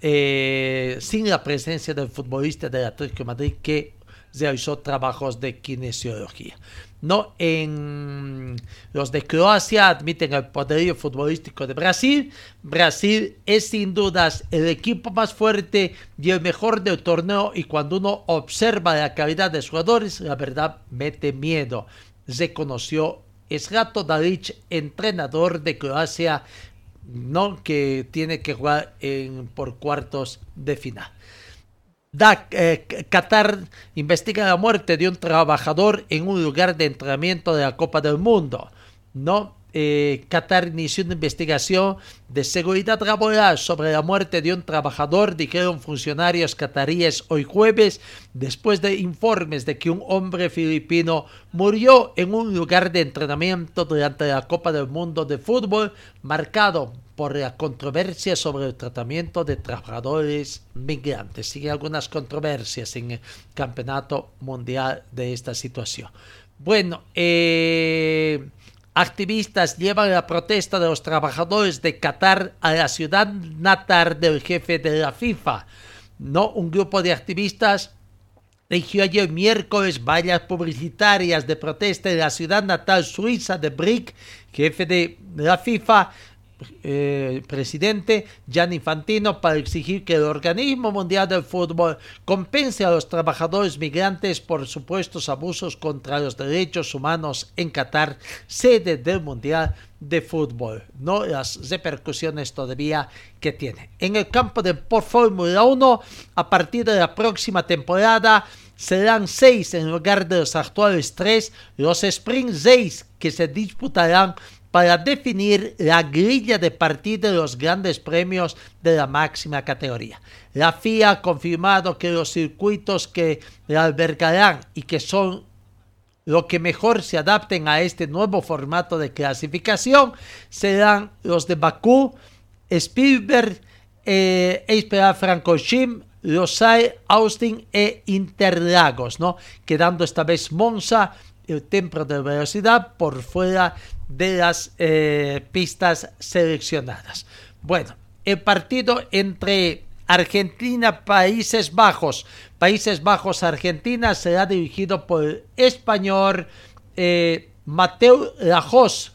eh, sin la presencia del futbolista del Atlético de Madrid que realizó trabajos de kinesiología. No en los de Croacia admiten el poderío futbolístico de Brasil. Brasil es sin dudas el equipo más fuerte y el mejor del torneo y cuando uno observa la calidad de jugadores, la verdad mete miedo. Reconoció Esgato Dalic, entrenador de Croacia, no que tiene que jugar en, por cuartos de final. Da, eh, Qatar investiga la muerte de un trabajador en un lugar de entrenamiento de la Copa del Mundo. ¿no? Eh, Qatar inició una investigación de seguridad laboral sobre la muerte de un trabajador, dijeron funcionarios cataríes hoy jueves, después de informes de que un hombre filipino murió en un lugar de entrenamiento durante la Copa del Mundo de Fútbol, marcado por la controversia sobre el tratamiento de trabajadores migrantes. Sigue algunas controversias en el campeonato mundial de esta situación. Bueno, eh, activistas llevan la protesta de los trabajadores de Qatar a la ciudad natal del jefe de la FIFA. No, un grupo de activistas eligió ayer miércoles varias publicitarias de protesta en la ciudad natal suiza de Brick, jefe de la FIFA, eh, presidente Gianni Infantino para exigir que el organismo mundial del fútbol compense a los trabajadores migrantes por supuestos abusos contra los derechos humanos en Qatar, sede del mundial de fútbol, no las repercusiones todavía que tiene. En el campo de Fórmula 1, a partir de la próxima temporada, serán seis en lugar de los actuales tres, los Sprint 6 que se disputarán para definir la grilla de partida de los grandes premios de la máxima categoría. La FIA ha confirmado que los circuitos que la albergarán y que son lo que mejor se adapten a este nuevo formato de clasificación serán los de Bakú, Spielberg, eh, Francorchamps, Losail, Austin e Interlagos, ¿no? Quedando esta vez Monza, el templo de velocidad, por fuera de las eh, pistas seleccionadas. Bueno, el partido entre Argentina, Países Bajos, Países Bajos, Argentina será dirigido por el español eh, Mateo Lajos,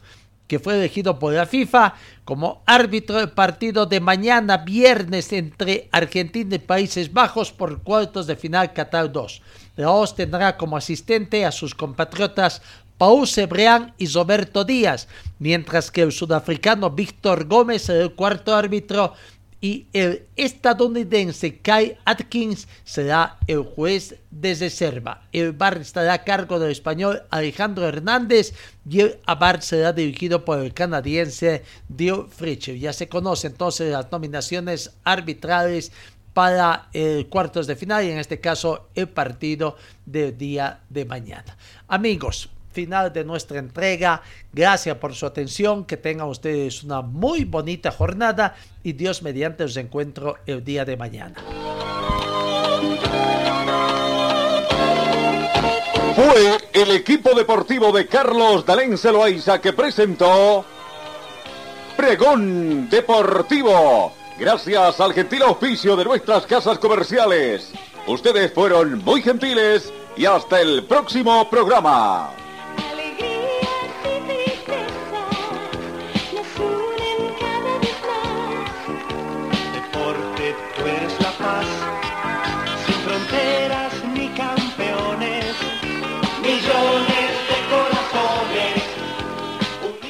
que fue elegido por la FIFA como árbitro del partido de mañana viernes entre Argentina y Países Bajos por cuartos de final Qatar 2. Lajos tendrá como asistente a sus compatriotas Paul Sebreán y Roberto Díaz, mientras que el sudafricano Víctor Gómez será el cuarto árbitro y el estadounidense Kai Atkins será el juez de reserva. El bar estará a cargo del español Alejandro Hernández y el bar será dirigido por el canadiense Dio Fritcher. Ya se conocen entonces las nominaciones arbitrales para el cuartos de final y en este caso el partido del día de mañana. Amigos, final de nuestra entrega. Gracias por su atención. Que tengan ustedes una muy bonita jornada y Dios mediante os encuentro el día de mañana. Fue el equipo deportivo de Carlos Dalén Celoaiza que presentó Pregón Deportivo. Gracias al gentil auspicio de nuestras casas comerciales. Ustedes fueron muy gentiles y hasta el próximo programa.